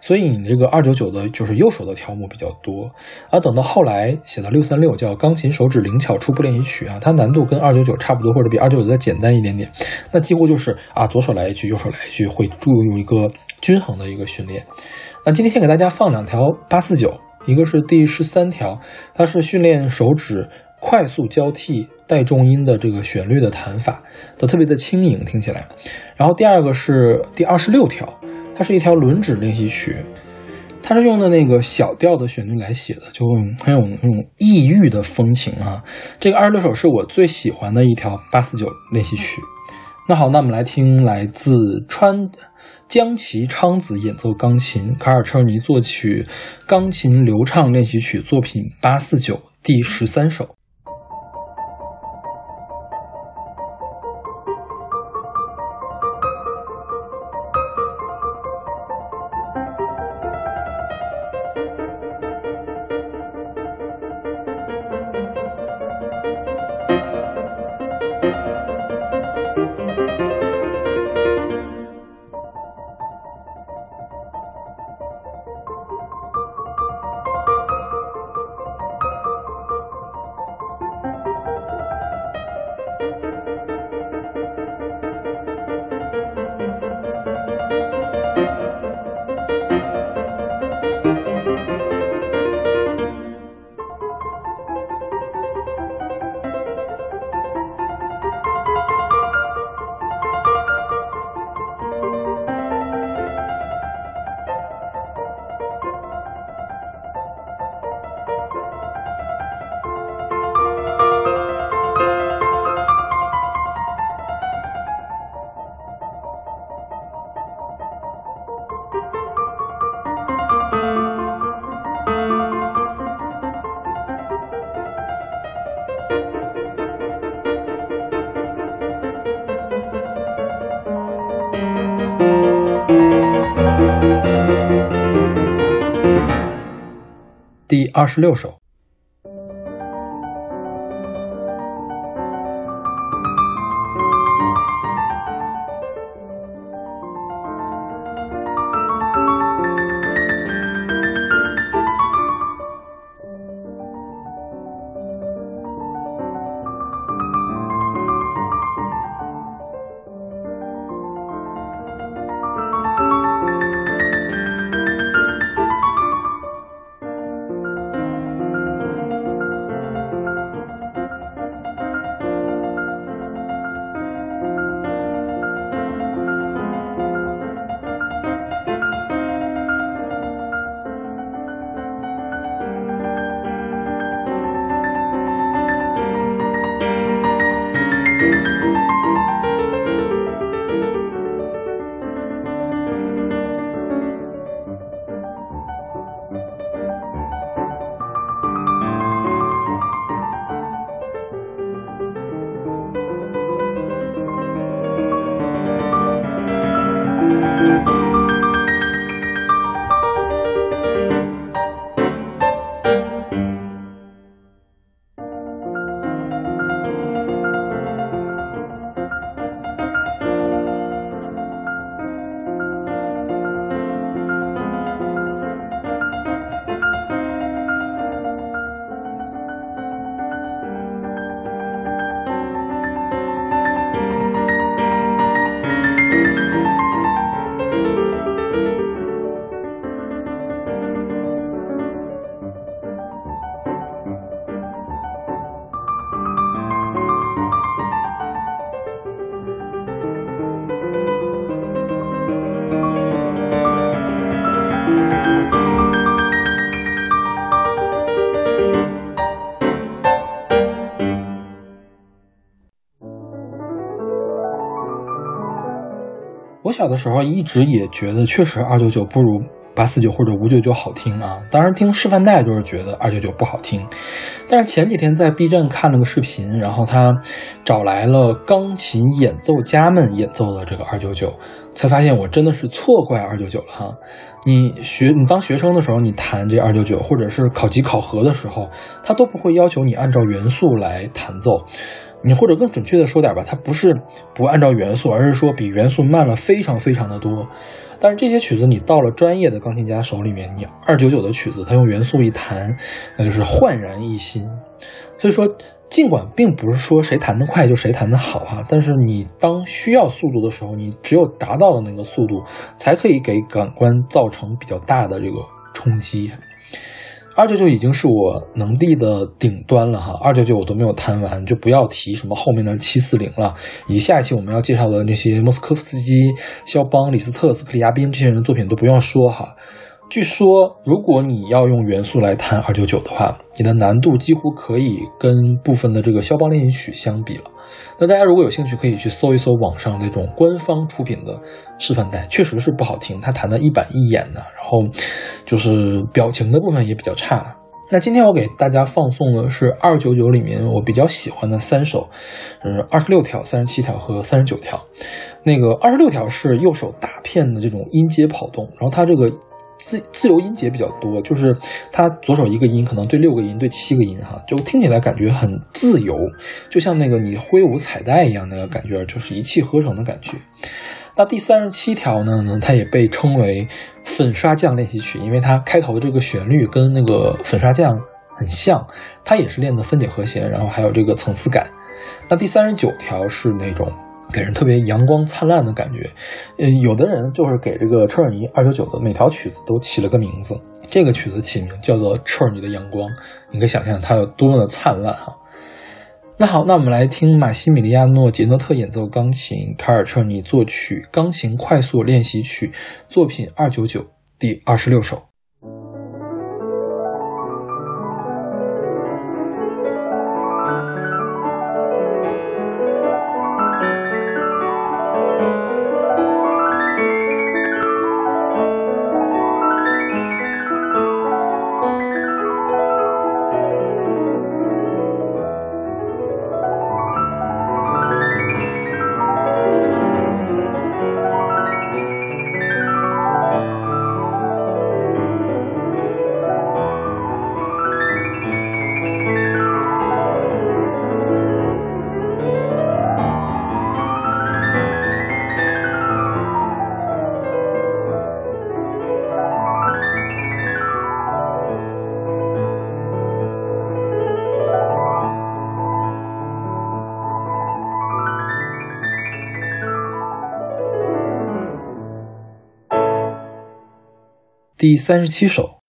所以你这个二九九的就是右手的条目比较多。而等到后来写到六三六叫钢琴手指灵巧初步练习曲啊，它难度跟二九九差不多，或者比二九九再简单一点点。那几乎就是啊，左手来一句，右手来一句，会注入一个均衡的一个训练。那今天先给大家放两条八四九，一个是第十三条，它是训练手指快速交替带重音的这个旋律的弹法，都特别的轻盈，听起来。然后第二个是第二十六条，它是一条轮指练习曲，它是用的那个小调的旋律来写的，就很有那种异域的风情啊。这个二十六首是我最喜欢的一条八四九练习曲。那好，那我们来听来自川。江崎昌子演奏钢琴，卡尔车尼作曲，钢琴流畅练习曲作品八四九第十三首。二十六首。小的时候一直也觉得，确实二九九不如八四九或者五九九好听啊。当然听示范带就是觉得二九九不好听。但是前几天在 B 站看了个视频，然后他找来了钢琴演奏家们演奏的这个二九九，才发现我真的是错怪二九九了哈。你学你当学生的时候，你弹这二九九，或者是考级考核的时候，他都不会要求你按照元素来弹奏。你或者更准确的说点吧，它不是不按照元素，而是说比元素慢了非常非常的多。但是这些曲子你到了专业的钢琴家手里面，你二九九的曲子，他用元素一弹，那就是焕然一新。所以说，尽管并不是说谁弹得快就谁弹得好哈，但是你当需要速度的时候，你只有达到了那个速度，才可以给感官造成比较大的这个冲击。二九九已经是我能力的顶端了哈，二九九我都没有弹完，就不要提什么后面的七四零了。以下一期我们要介绍的那些莫斯科夫斯基、肖邦、李斯特、斯克里亚宾这些人的作品都不用说哈。据说，如果你要用元素来弹二九九的话，你的难度几乎可以跟部分的这个肖邦练习曲相比了。那大家如果有兴趣，可以去搜一搜网上那种官方出品的示范带，确实是不好听，他弹的一板一眼的，然后就是表情的部分也比较差。那今天我给大家放送的是二九九里面我比较喜欢的三首，呃，二十六条、三十七条和三十九条。那个二十六条是右手大片的这种音阶跑动，然后它这个。自自由音节比较多，就是他左手一个音可能对六个音，对七个音，哈，就听起来感觉很自由，就像那个你挥舞彩带一样，那个感觉就是一气呵成的感觉。那第三十七条呢，呢，它也被称为粉刷匠练习曲，因为它开头的这个旋律跟那个粉刷匠很像，它也是练的分解和弦，然后还有这个层次感。那第三十九条是那种。给人特别阳光灿烂的感觉，呃，有的人就是给这个车尔尼二九九的每条曲子都起了个名字，这个曲子起名叫做《车尔尼的阳光》，你可以想象它有多么的灿烂哈。那好，那我们来听马西米利亚诺·杰诺特演奏钢琴，凯尔车尔尼作曲，钢琴快速练习曲作品二九九第二十六首。第三十七首。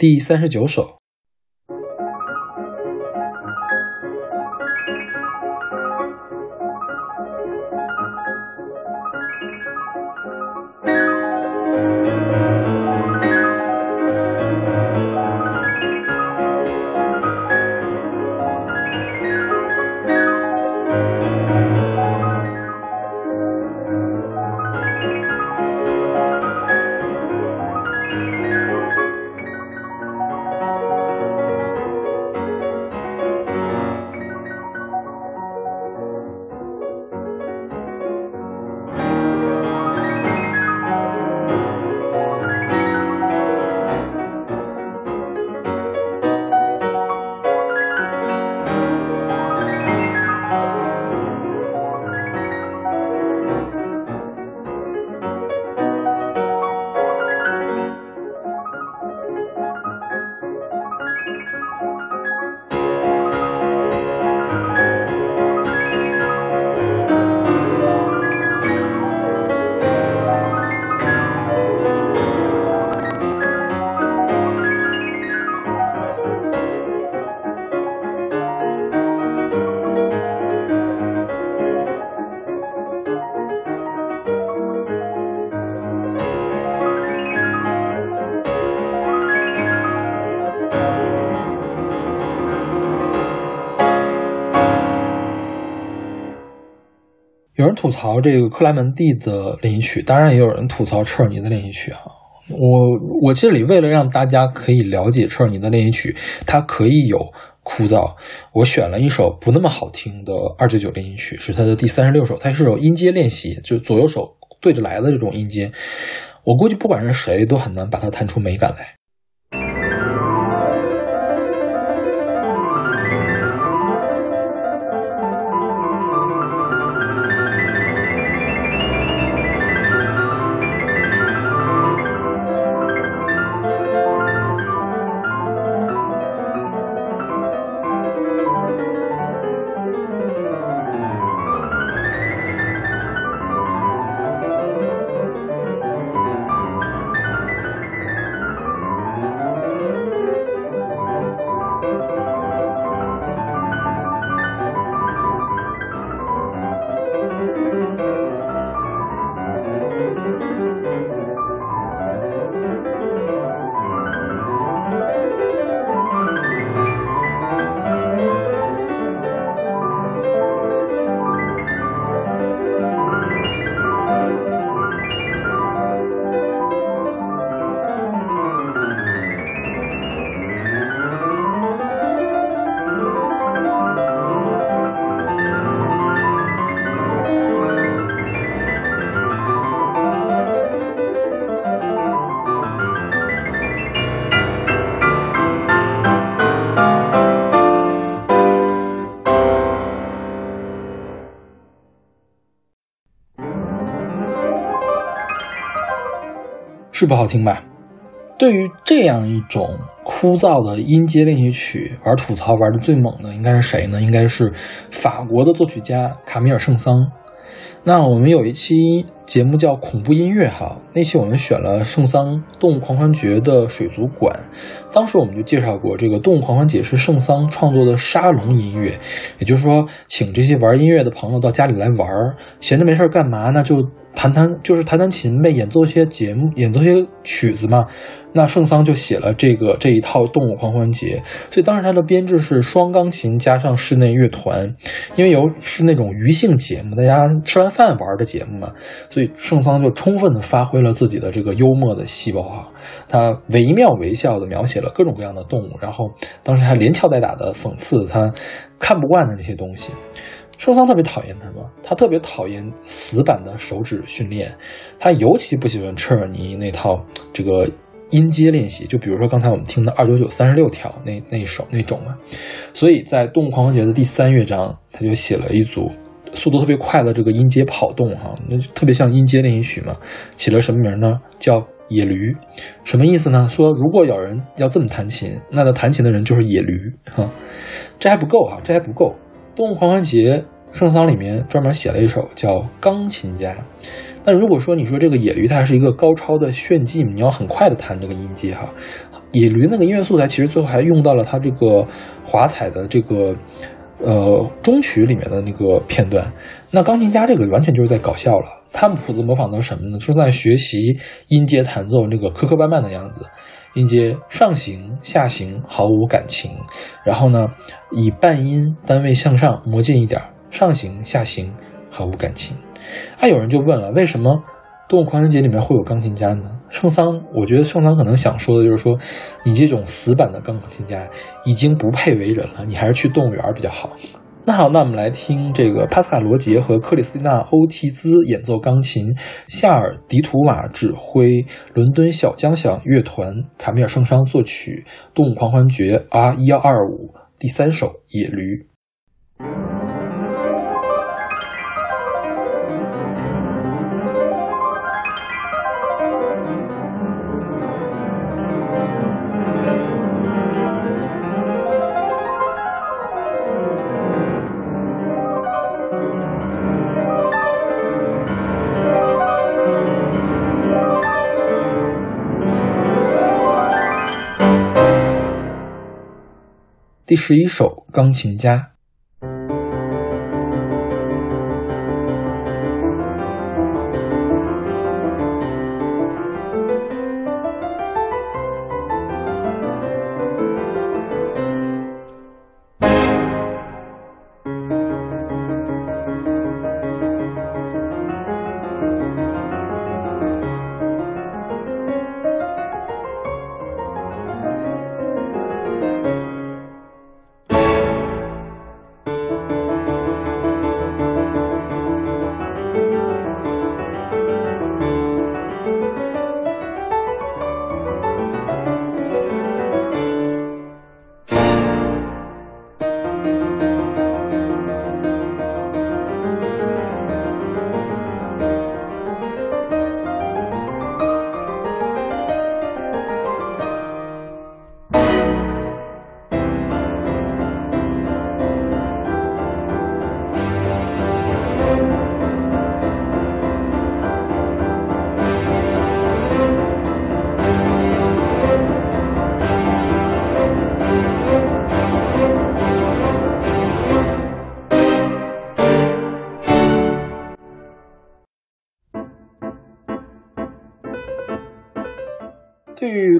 第三十九首。人吐槽这个克莱门蒂的练习曲，当然也有人吐槽车尔尼的练习曲啊。我我这里为了让大家可以了解车尔尼的练习曲，它可以有枯燥，我选了一首不那么好听的二九九练习曲，是它的第三十六首，它是首音阶练习，就左右手对着来的这种音阶。我估计不管是谁都很难把它弹出美感来。是不好听吧？对于这样一种枯燥的音阶练习曲，玩吐槽玩的最猛的应该是谁呢？应该是法国的作曲家卡米尔圣桑。那我们有一期节目叫恐怖音乐哈，那期我们选了圣桑《动物狂欢节》的水族馆，当时我们就介绍过，这个《动物狂欢节》是圣桑创作的沙龙音乐，也就是说，请这些玩音乐的朋友到家里来玩，闲着没事干嘛呢？就。弹弹就是弹弹琴呗，演奏一些节目，演奏一些曲子嘛。那圣桑就写了这个这一套《动物狂欢节》，所以当时他的编制是双钢琴加上室内乐团，因为有是那种娱性节目，大家吃完饭玩的节目嘛，所以圣桑就充分的发挥了自己的这个幽默的细胞啊，他惟妙惟肖的描写了各种各样的动物，然后当时还连敲带打的讽刺他看不惯的那些东西。圣桑特别讨厌什么？他特别讨厌死板的手指训练，他尤其不喜欢车尔尼那套这个音阶练习。就比如说刚才我们听的二九九三十六条那那首那种嘛。所以在《动物狂欢节》的第三乐章，他就写了一组速度特别快的这个音阶跑动，哈，那就特别像音阶练习曲嘛。起了什么名呢？叫野驴。什么意思呢？说如果有人要这么弹琴，那他弹琴的人就是野驴，哈。这还不够啊，这还不够。动物狂欢节圣桑里面专门写了一首叫《钢琴家》。那如果说你说这个野驴它是一个高超的炫技，你要很快的弹这个音阶哈。野驴那个音乐素材其实最后还用到了它这个华彩的这个呃中曲里面的那个片段。那钢琴家这个完全就是在搞笑了。他们谱子模仿的什么呢？就是在学习音阶弹奏那个磕磕绊绊的样子。音阶上行下行毫无感情，然后呢，以半音单位向上磨进一点，上行下行毫无感情。啊，有人就问了，为什么《动物狂欢节》里面会有钢琴家呢？圣桑，我觉得圣桑可能想说的就是说，你这种死板的钢琴家已经不配为人了，你还是去动物园比较好。那好，那我们来听这个帕斯卡罗杰和克里斯蒂娜欧提兹演奏钢琴，夏尔迪图瓦指挥，伦敦小交响乐团，卡米尔圣桑作曲，《动物狂欢节》R 一幺二五第三首《野驴》。第十一首，钢琴家。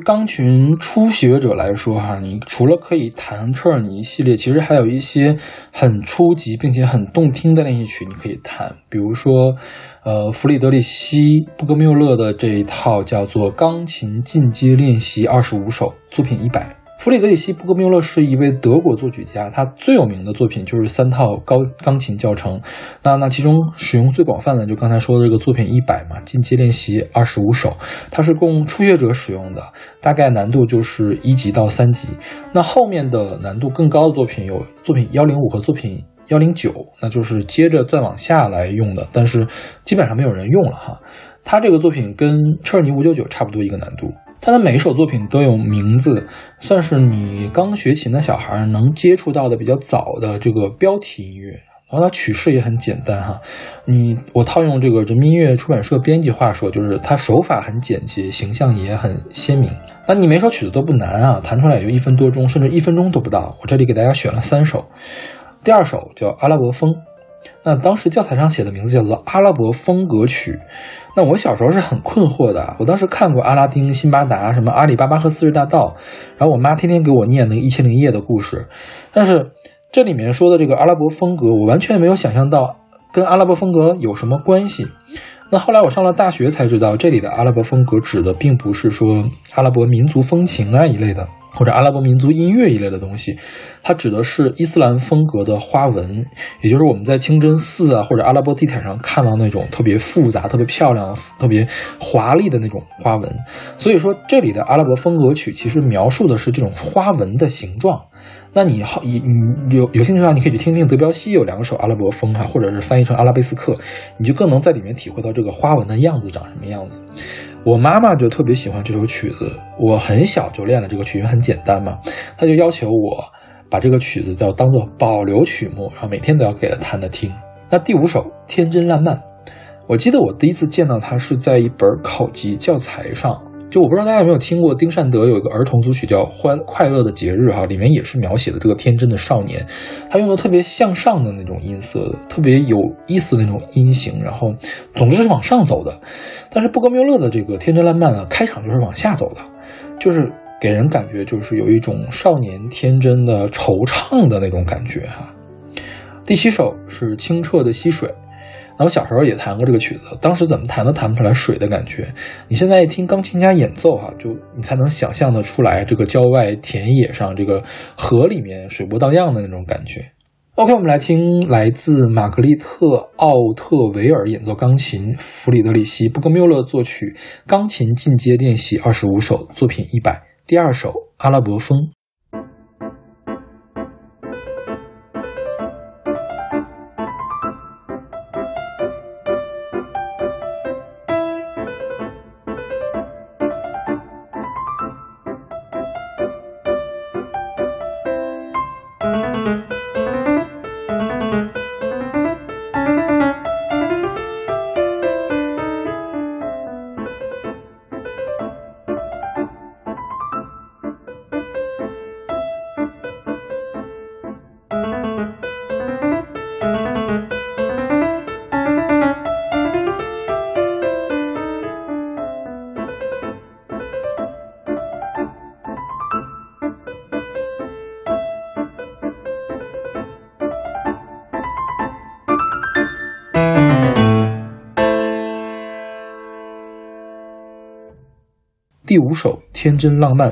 钢琴初学者来说，哈，你除了可以弹车尔尼系列，其实还有一些很初级并且很动听的练习曲你可以弹，比如说，呃，弗里德里希·布格缪勒的这一套叫做《钢琴进阶练习二十五首》，作品一百。弗里德里希·布格缪勒是一位德国作曲家，他最有名的作品就是三套高钢琴教程。那那其中使用最广泛的，就刚才说的这个作品一百嘛，进阶练习二十五首，它是供初学者使用的，大概难度就是一级到三级。那后面的难度更高的作品有作品幺零五和作品。幺零九，那就是接着再往下来用的，但是基本上没有人用了哈。他这个作品跟车尔尼五九九差不多一个难度，他的每一首作品都有名字，算是你刚学琴的小孩能接触到的比较早的这个标题音乐。然后它曲式也很简单哈，你我套用这个人民音乐出版社编辑话说，就是它手法很简洁，形象也很鲜明。那你每首曲子都不难啊，弹出来也就一分多钟，甚至一分钟都不到。我这里给大家选了三首，第二首叫《阿拉伯风》，那当时教材上写的名字叫做《阿拉伯风格曲》。那我小时候是很困惑的，我当时看过《阿拉丁》《辛巴达》什么《阿里巴巴和四十大盗》，然后我妈天天给我念那个《一千零一夜》的故事，但是。这里面说的这个阿拉伯风格，我完全没有想象到跟阿拉伯风格有什么关系。那后来我上了大学才知道，这里的阿拉伯风格指的并不是说阿拉伯民族风情啊一类的，或者阿拉伯民族音乐一类的东西，它指的是伊斯兰风格的花纹，也就是我们在清真寺啊或者阿拉伯地毯上看到那种特别复杂、特别漂亮、特别华丽的那种花纹。所以说，这里的阿拉伯风格曲其实描述的是这种花纹的形状。那你好，你你有有兴趣的话，你可以去听听德彪西有两首阿拉伯风哈，或者是翻译成阿拉贝斯克，你就更能在里面体会到这个花纹的样子长什么样子。我妈妈就特别喜欢这首曲子，我很小就练了这个曲，因为很简单嘛，她就要求我把这个曲子叫当做保留曲目，然后每天都要给她弹着听。那第五首《天真烂漫》，我记得我第一次见到它是在一本考级教材上。就我不知道大家有没有听过丁善德有一个儿童组曲叫《欢快乐的节日》哈，里面也是描写的这个天真的少年，他用的特别向上的那种音色，特别有意思的那种音型，然后总之是往上走的。但是布格缪勒的这个《天真烂漫》呢，开场就是往下走的，就是给人感觉就是有一种少年天真的惆怅的那种感觉哈。第七首是清澈的溪水。那我小时候也弹过这个曲子，当时怎么弹都弹不出来水的感觉。你现在一听钢琴家演奏，哈，就你才能想象得出来这个郊外田野上这个河里面水波荡漾的那种感觉。OK，我们来听来自玛格丽特·奥特维尔演奏钢琴，弗里德里希·布格缪勒作曲，钢琴进阶练习二十五首作品一百，第二首《阿拉伯风》。五首《天真浪漫》。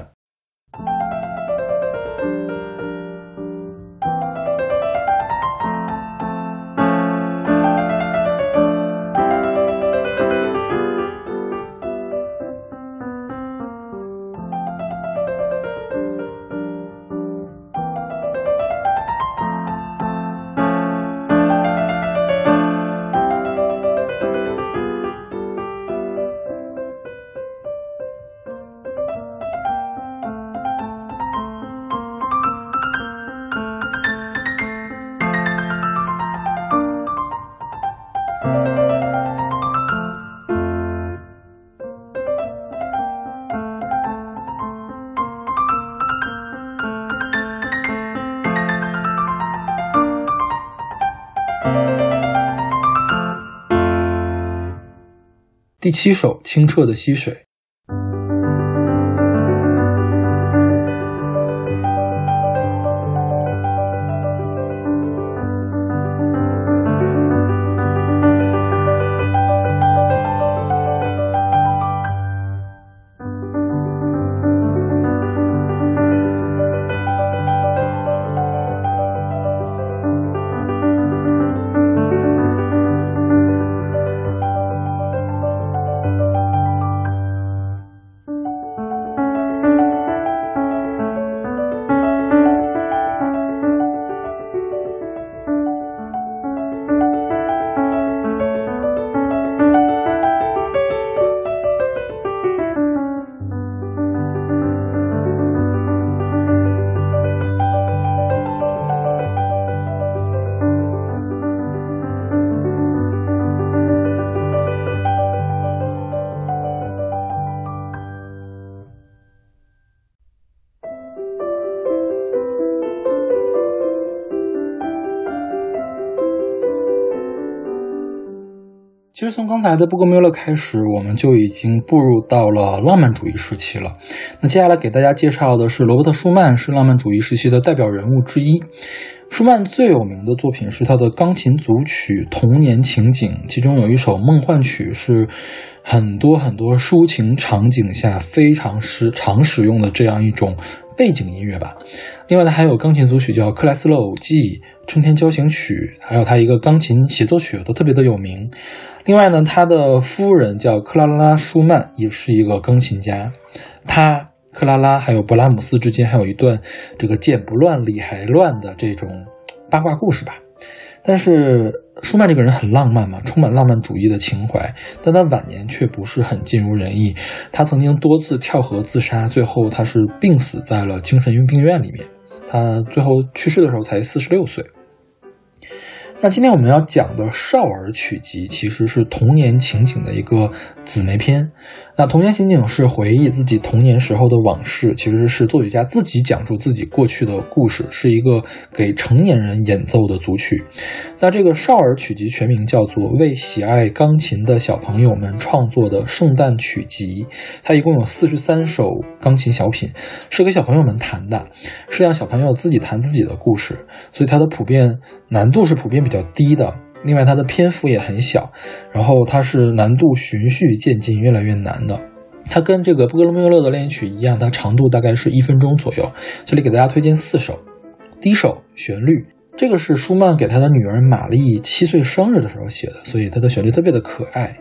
第七首，清澈的溪水。实从刚才的布格缪勒开始，我们就已经步入到了浪漫主义时期了。那接下来给大家介绍的是罗伯特·舒曼，是浪漫主义时期的代表人物之一。舒曼最有名的作品是他的钢琴组曲《童年情景》，其中有一首梦幻曲是很多很多抒情场景下非常时常使用的这样一种背景音乐吧。另外呢，还有钢琴组曲叫《克莱斯勒偶记》。春天交响曲，还有他一个钢琴协奏曲都特别的有名。另外呢，他的夫人叫克拉拉·舒曼，也是一个钢琴家。他克拉拉还有勃拉姆斯之间还有一段这个剑不乱理还乱的这种八卦故事吧。但是舒曼这个人很浪漫嘛，充满浪漫主义的情怀，但他晚年却不是很尽如人意。他曾经多次跳河自杀，最后他是病死在了精神病院里面。他最后去世的时候才四十六岁。那今天我们要讲的少儿曲集，其实是童年情景的一个姊妹篇。那童年情景是回忆自己童年时候的往事，其实是作曲家自己讲述自己过去的故事，是一个给成年人演奏的组曲。那这个少儿曲集全名叫做《为喜爱钢琴的小朋友们创作的圣诞曲集》，它一共有四十三首钢琴小品，是给小朋友们弹的，是让小朋友自己弹自己的故事，所以它的普遍难度是普遍。比较低的，另外它的篇幅也很小，然后它是难度循序渐进，越来越难的。它跟这个布格罗缪勒的练习曲一样，它长度大概是一分钟左右。这里给大家推荐四首。第一首旋律，这个是舒曼给他的女儿玛丽七岁生日的时候写的，所以它的旋律特别的可爱。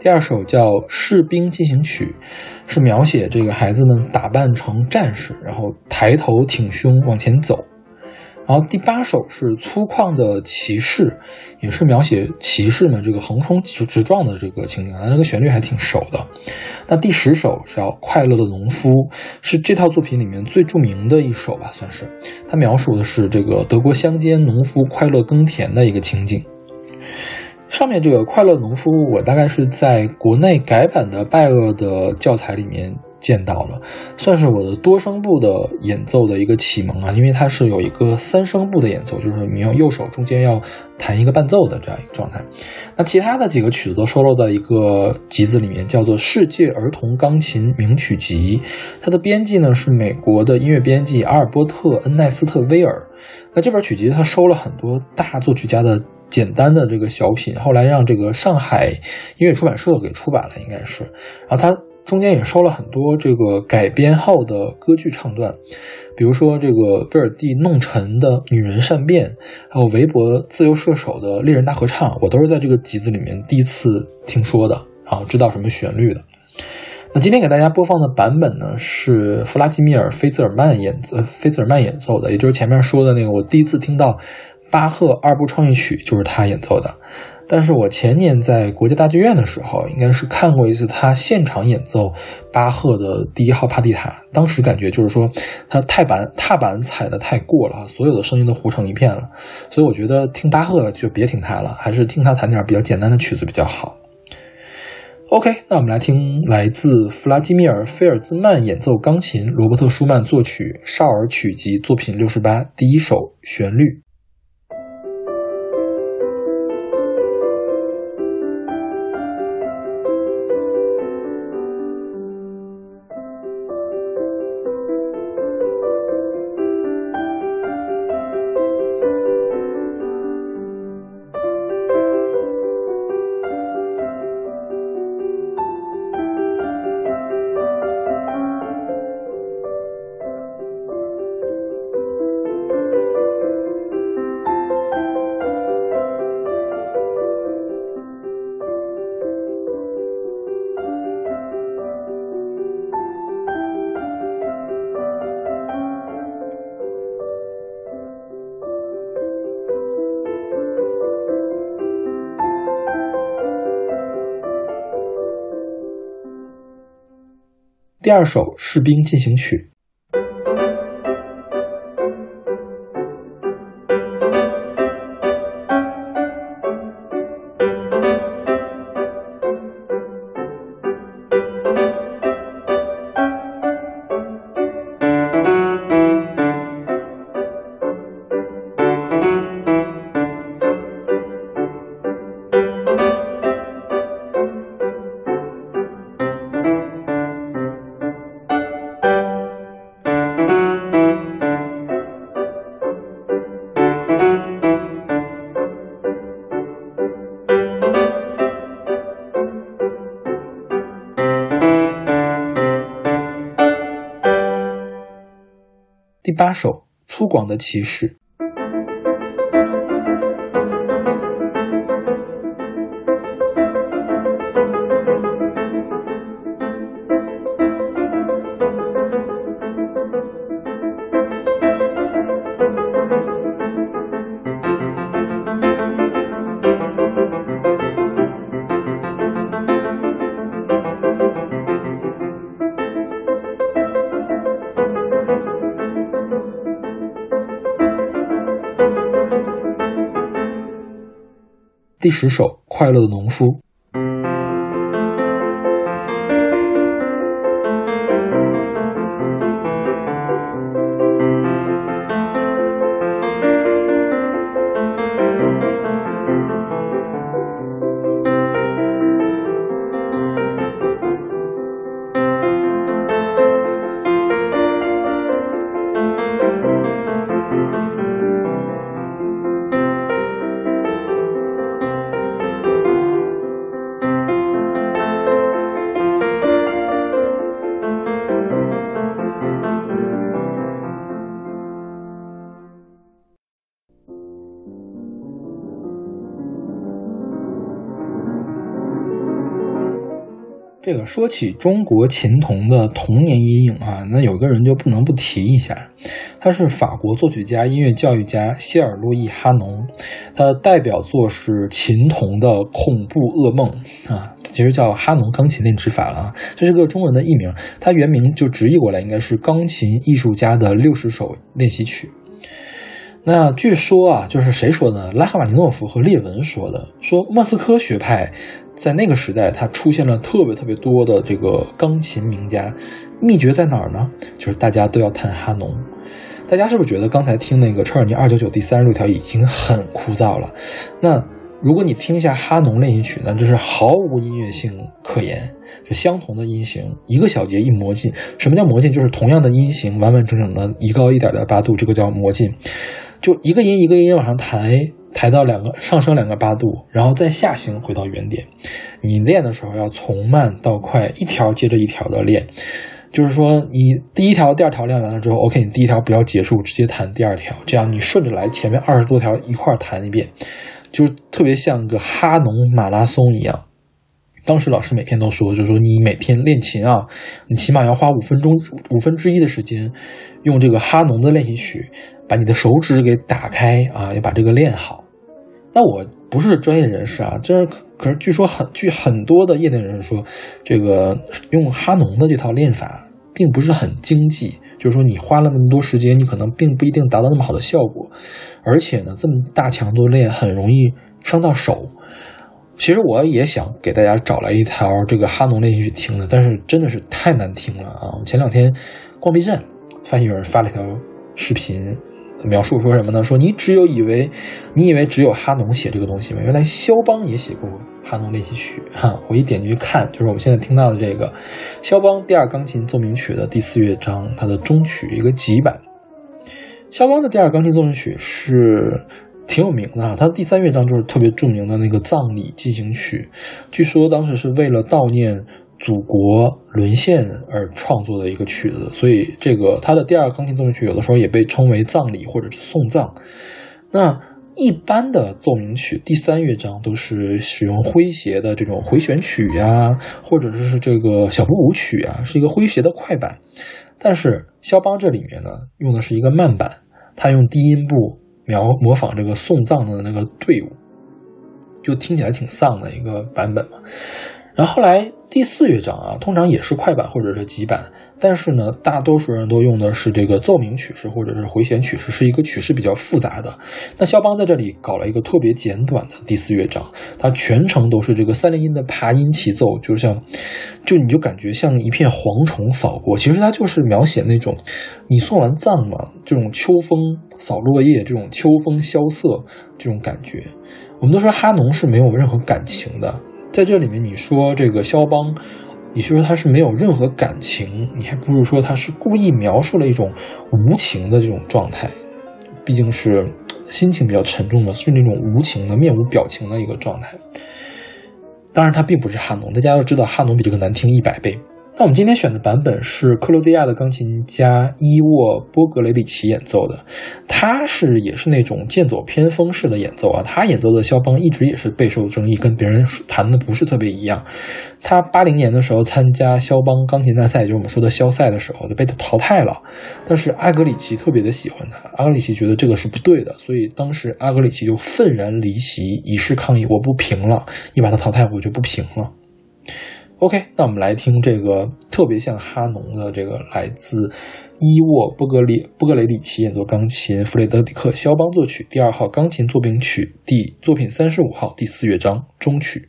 第二首叫《士兵进行曲》，是描写这个孩子们打扮成战士，然后抬头挺胸往前走。然后第八首是粗犷的骑士，也是描写骑士们这个横冲直直撞的这个情景啊，这个旋律还挺熟的。那第十首叫快乐的农夫，是这套作品里面最著名的一首吧，算是。它描述的是这个德国乡间农夫快乐耕田的一个情景。上面这个快乐农夫，我大概是在国内改版的拜厄的教材里面。见到了，算是我的多声部的演奏的一个启蒙啊，因为它是有一个三声部的演奏，就是你用右手中间要弹一个伴奏的这样一个状态。那其他的几个曲子都收录在一个集子里面，叫做《世界儿童钢琴名曲集》，它的编辑呢是美国的音乐编辑阿尔波特·恩奈斯特·威尔。那这本曲集它收了很多大作曲家的简单的这个小品，后来让这个上海音乐出版社给出版了，应该是。然后它。中间也收了很多这个改编后的歌剧唱段，比如说这个威尔第弄臣的《女人善变》，还有韦伯自由射手的《猎人大合唱》，我都是在这个集子里面第一次听说的啊，知道什么旋律的。那今天给大家播放的版本呢，是弗拉基米尔·菲兹尔曼演呃菲兹尔曼演奏的，也就是前面说的那个，我第一次听到巴赫二部创意曲就是他演奏的。但是我前年在国家大剧院的时候，应该是看过一次他现场演奏巴赫的第一号帕蒂塔，当时感觉就是说他踏板踏板踩的太过了，所有的声音都糊成一片了，所以我觉得听巴赫就别听他了，还是听他弹点比较简单的曲子比较好。OK，那我们来听来自弗拉基米尔·菲尔兹曼演奏钢琴，罗伯特·舒曼作曲少儿曲集作品六十八第一首旋律。第二首《士兵进行曲》。八首粗犷的骑士。第十首，快乐的农夫。说起中国琴童的童年阴影啊，那有个人就不能不提一下，他是法国作曲家、音乐教育家谢尔洛伊·哈农，他的代表作是琴童的恐怖噩梦啊，其实叫哈农钢琴练指法了啊，这是个中文的译名，他原名就直译过来应该是钢琴艺术家的六十首练习曲。那据说啊，就是谁说的？拉赫玛尼诺夫和列文说的，说莫斯科学派在那个时代，它出现了特别特别多的这个钢琴名家，秘诀在哪儿呢？就是大家都要弹哈农。大家是不是觉得刚才听那个车尔尼二九九第三十六条已经很枯燥了？那如果你听一下哈农练习曲呢，就是毫无音乐性可言，就相同的音型，一个小节一模进。什么叫模进？就是同样的音型，完完整整的一高一点的八度，这个叫模进。就一个音一个音往上抬，抬到两个上升两个八度，然后再下行回到原点。你练的时候要从慢到快，一条接着一条的练。就是说，你第一条、第二条练完了之后，OK，你第一条不要结束，直接弹第二条，这样你顺着来，前面二十多条一块弹一遍，就是特别像个哈农马拉松一样。当时老师每天都说，就是说你每天练琴啊，你起码要花五分钟五分之一的时间，用这个哈农的练习曲，把你的手指给打开啊，要把这个练好。那我不是专业人士啊，这可是据说很据很多的业内人士说，这个用哈农的这套练法并不是很经济，就是说你花了那么多时间，你可能并不一定达到那么好的效果，而且呢，这么大强度练很容易伤到手。其实我也想给大家找来一条这个哈农练习曲听的，但是真的是太难听了啊！我前两天逛 B 站，发现有人发了一条视频，描述说什么呢？说你只有以为你以为只有哈农写这个东西吗？原来肖邦也写过哈农练习曲哈！我一点进去看，就是我们现在听到的这个肖邦第二钢琴奏鸣曲的第四乐章，它的终曲一个急版。肖邦的第二钢琴奏鸣曲是。挺有名的啊，他的第三乐章就是特别著名的那个葬礼进行曲，据说当时是为了悼念祖国沦陷而创作的一个曲子，所以这个他的第二钢琴奏鸣曲有的时候也被称为葬礼或者是送葬。那一般的奏鸣曲第三乐章都是使用诙谐的这种回旋曲呀，或者是这个小步舞曲啊，是一个诙谐的快板。但是肖邦这里面呢，用的是一个慢板，他用低音部。描模仿这个送葬的那个队伍，就听起来挺丧的一个版本嘛。然后后来第四乐章啊，通常也是快板或者是急板。但是呢，大多数人都用的是这个奏鸣曲式或者是回旋曲式，是一个曲式比较复杂的。那肖邦在这里搞了一个特别简短的第四乐章，它全程都是这个三连音的爬音齐奏，就像，就你就感觉像一片蝗虫扫过。其实它就是描写那种，你送完葬嘛，这种秋风扫落叶，这种秋风萧瑟这种感觉。我们都说哈农是没有任何感情的，在这里面你说这个肖邦。你说他是没有任何感情，你还不如说他是故意描述了一种无情的这种状态，毕竟是心情比较沉重的，是那种无情的、面无表情的一个状态。当然，他并不是哈农，大家要知道哈农比这个难听一百倍。那我们今天选的版本是克罗地亚的钢琴家伊沃波格雷里奇演奏的，他是也是那种剑走偏锋式的演奏啊，他演奏的肖邦一直也是备受争议，跟别人弹的不是特别一样。他八零年的时候参加肖邦钢琴大赛，就是我们说的肖赛的时候，就被他淘汰了。但是阿格里奇特别的喜欢他，阿格里奇觉得这个是不对的，所以当时阿格里奇就愤然离席，以示抗议：我不评了，你把他淘汰，我就不评了。OK，那我们来听这个特别像哈农的这个来自伊沃波格里波格雷里奇演奏钢琴弗雷德里克肖邦作曲第二号钢琴作品曲第作品三十五号第四乐章中曲。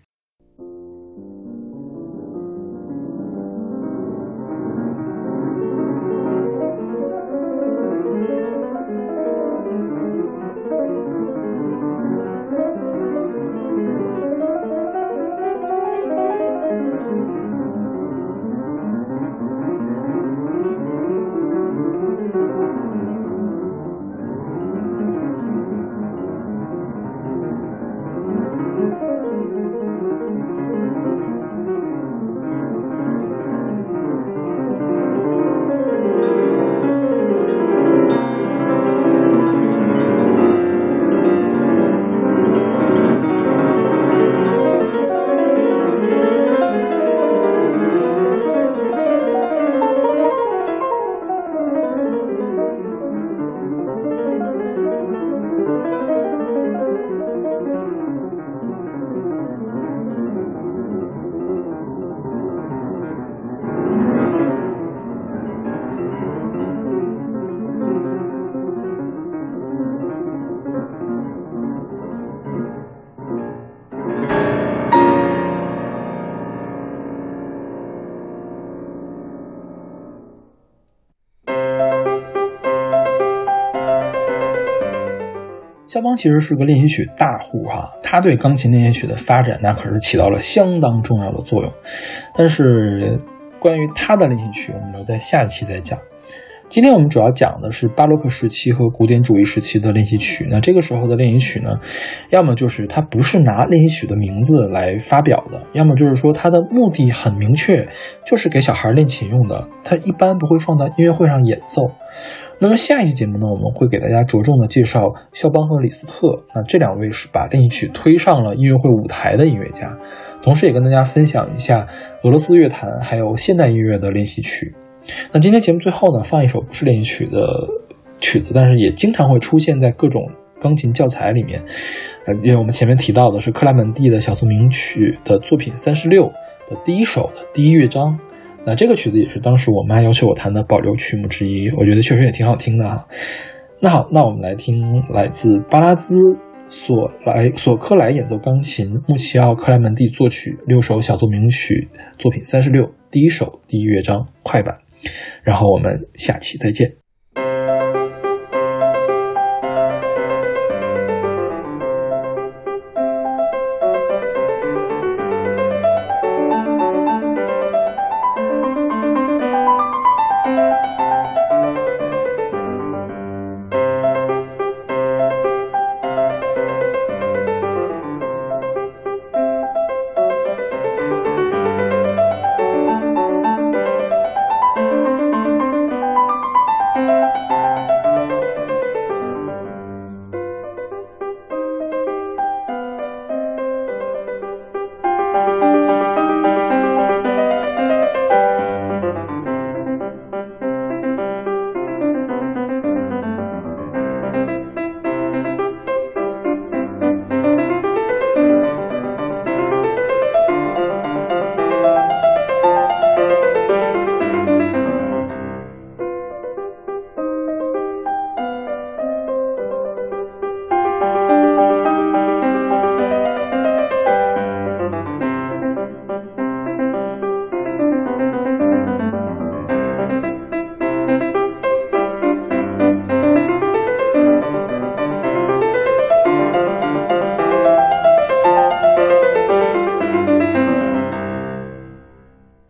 肖邦其实是个练习曲大户哈，他对钢琴练习曲的发展那可是起到了相当重要的作用。但是关于他的练习曲，我们留在下期再讲。今天我们主要讲的是巴洛克时期和古典主义时期的练习曲。那这个时候的练习曲呢，要么就是它不是拿练习曲的名字来发表的，要么就是说它的目的很明确，就是给小孩练琴用的。它一般不会放到音乐会上演奏。那么下一期节目呢，我们会给大家着重的介绍肖邦和李斯特，那这两位是把练习曲推上了音乐会舞台的音乐家，同时也跟大家分享一下俄罗斯乐坛还有现代音乐的练习曲。那今天节目最后呢，放一首不是练习曲的曲子，但是也经常会出现在各种钢琴教材里面。呃，因为我们前面提到的是克莱门蒂的小奏鸣曲的作品三十六的第一首的第一乐章。那这个曲子也是当时我妈要求我弹的保留曲目之一，我觉得确实也挺好听的哈。那好，那我们来听来自巴拉兹索莱索科莱演奏钢琴，穆齐奥克莱门蒂作曲六首小奏鸣曲作品三十六第一首第一乐章快板。然后我们下期再见。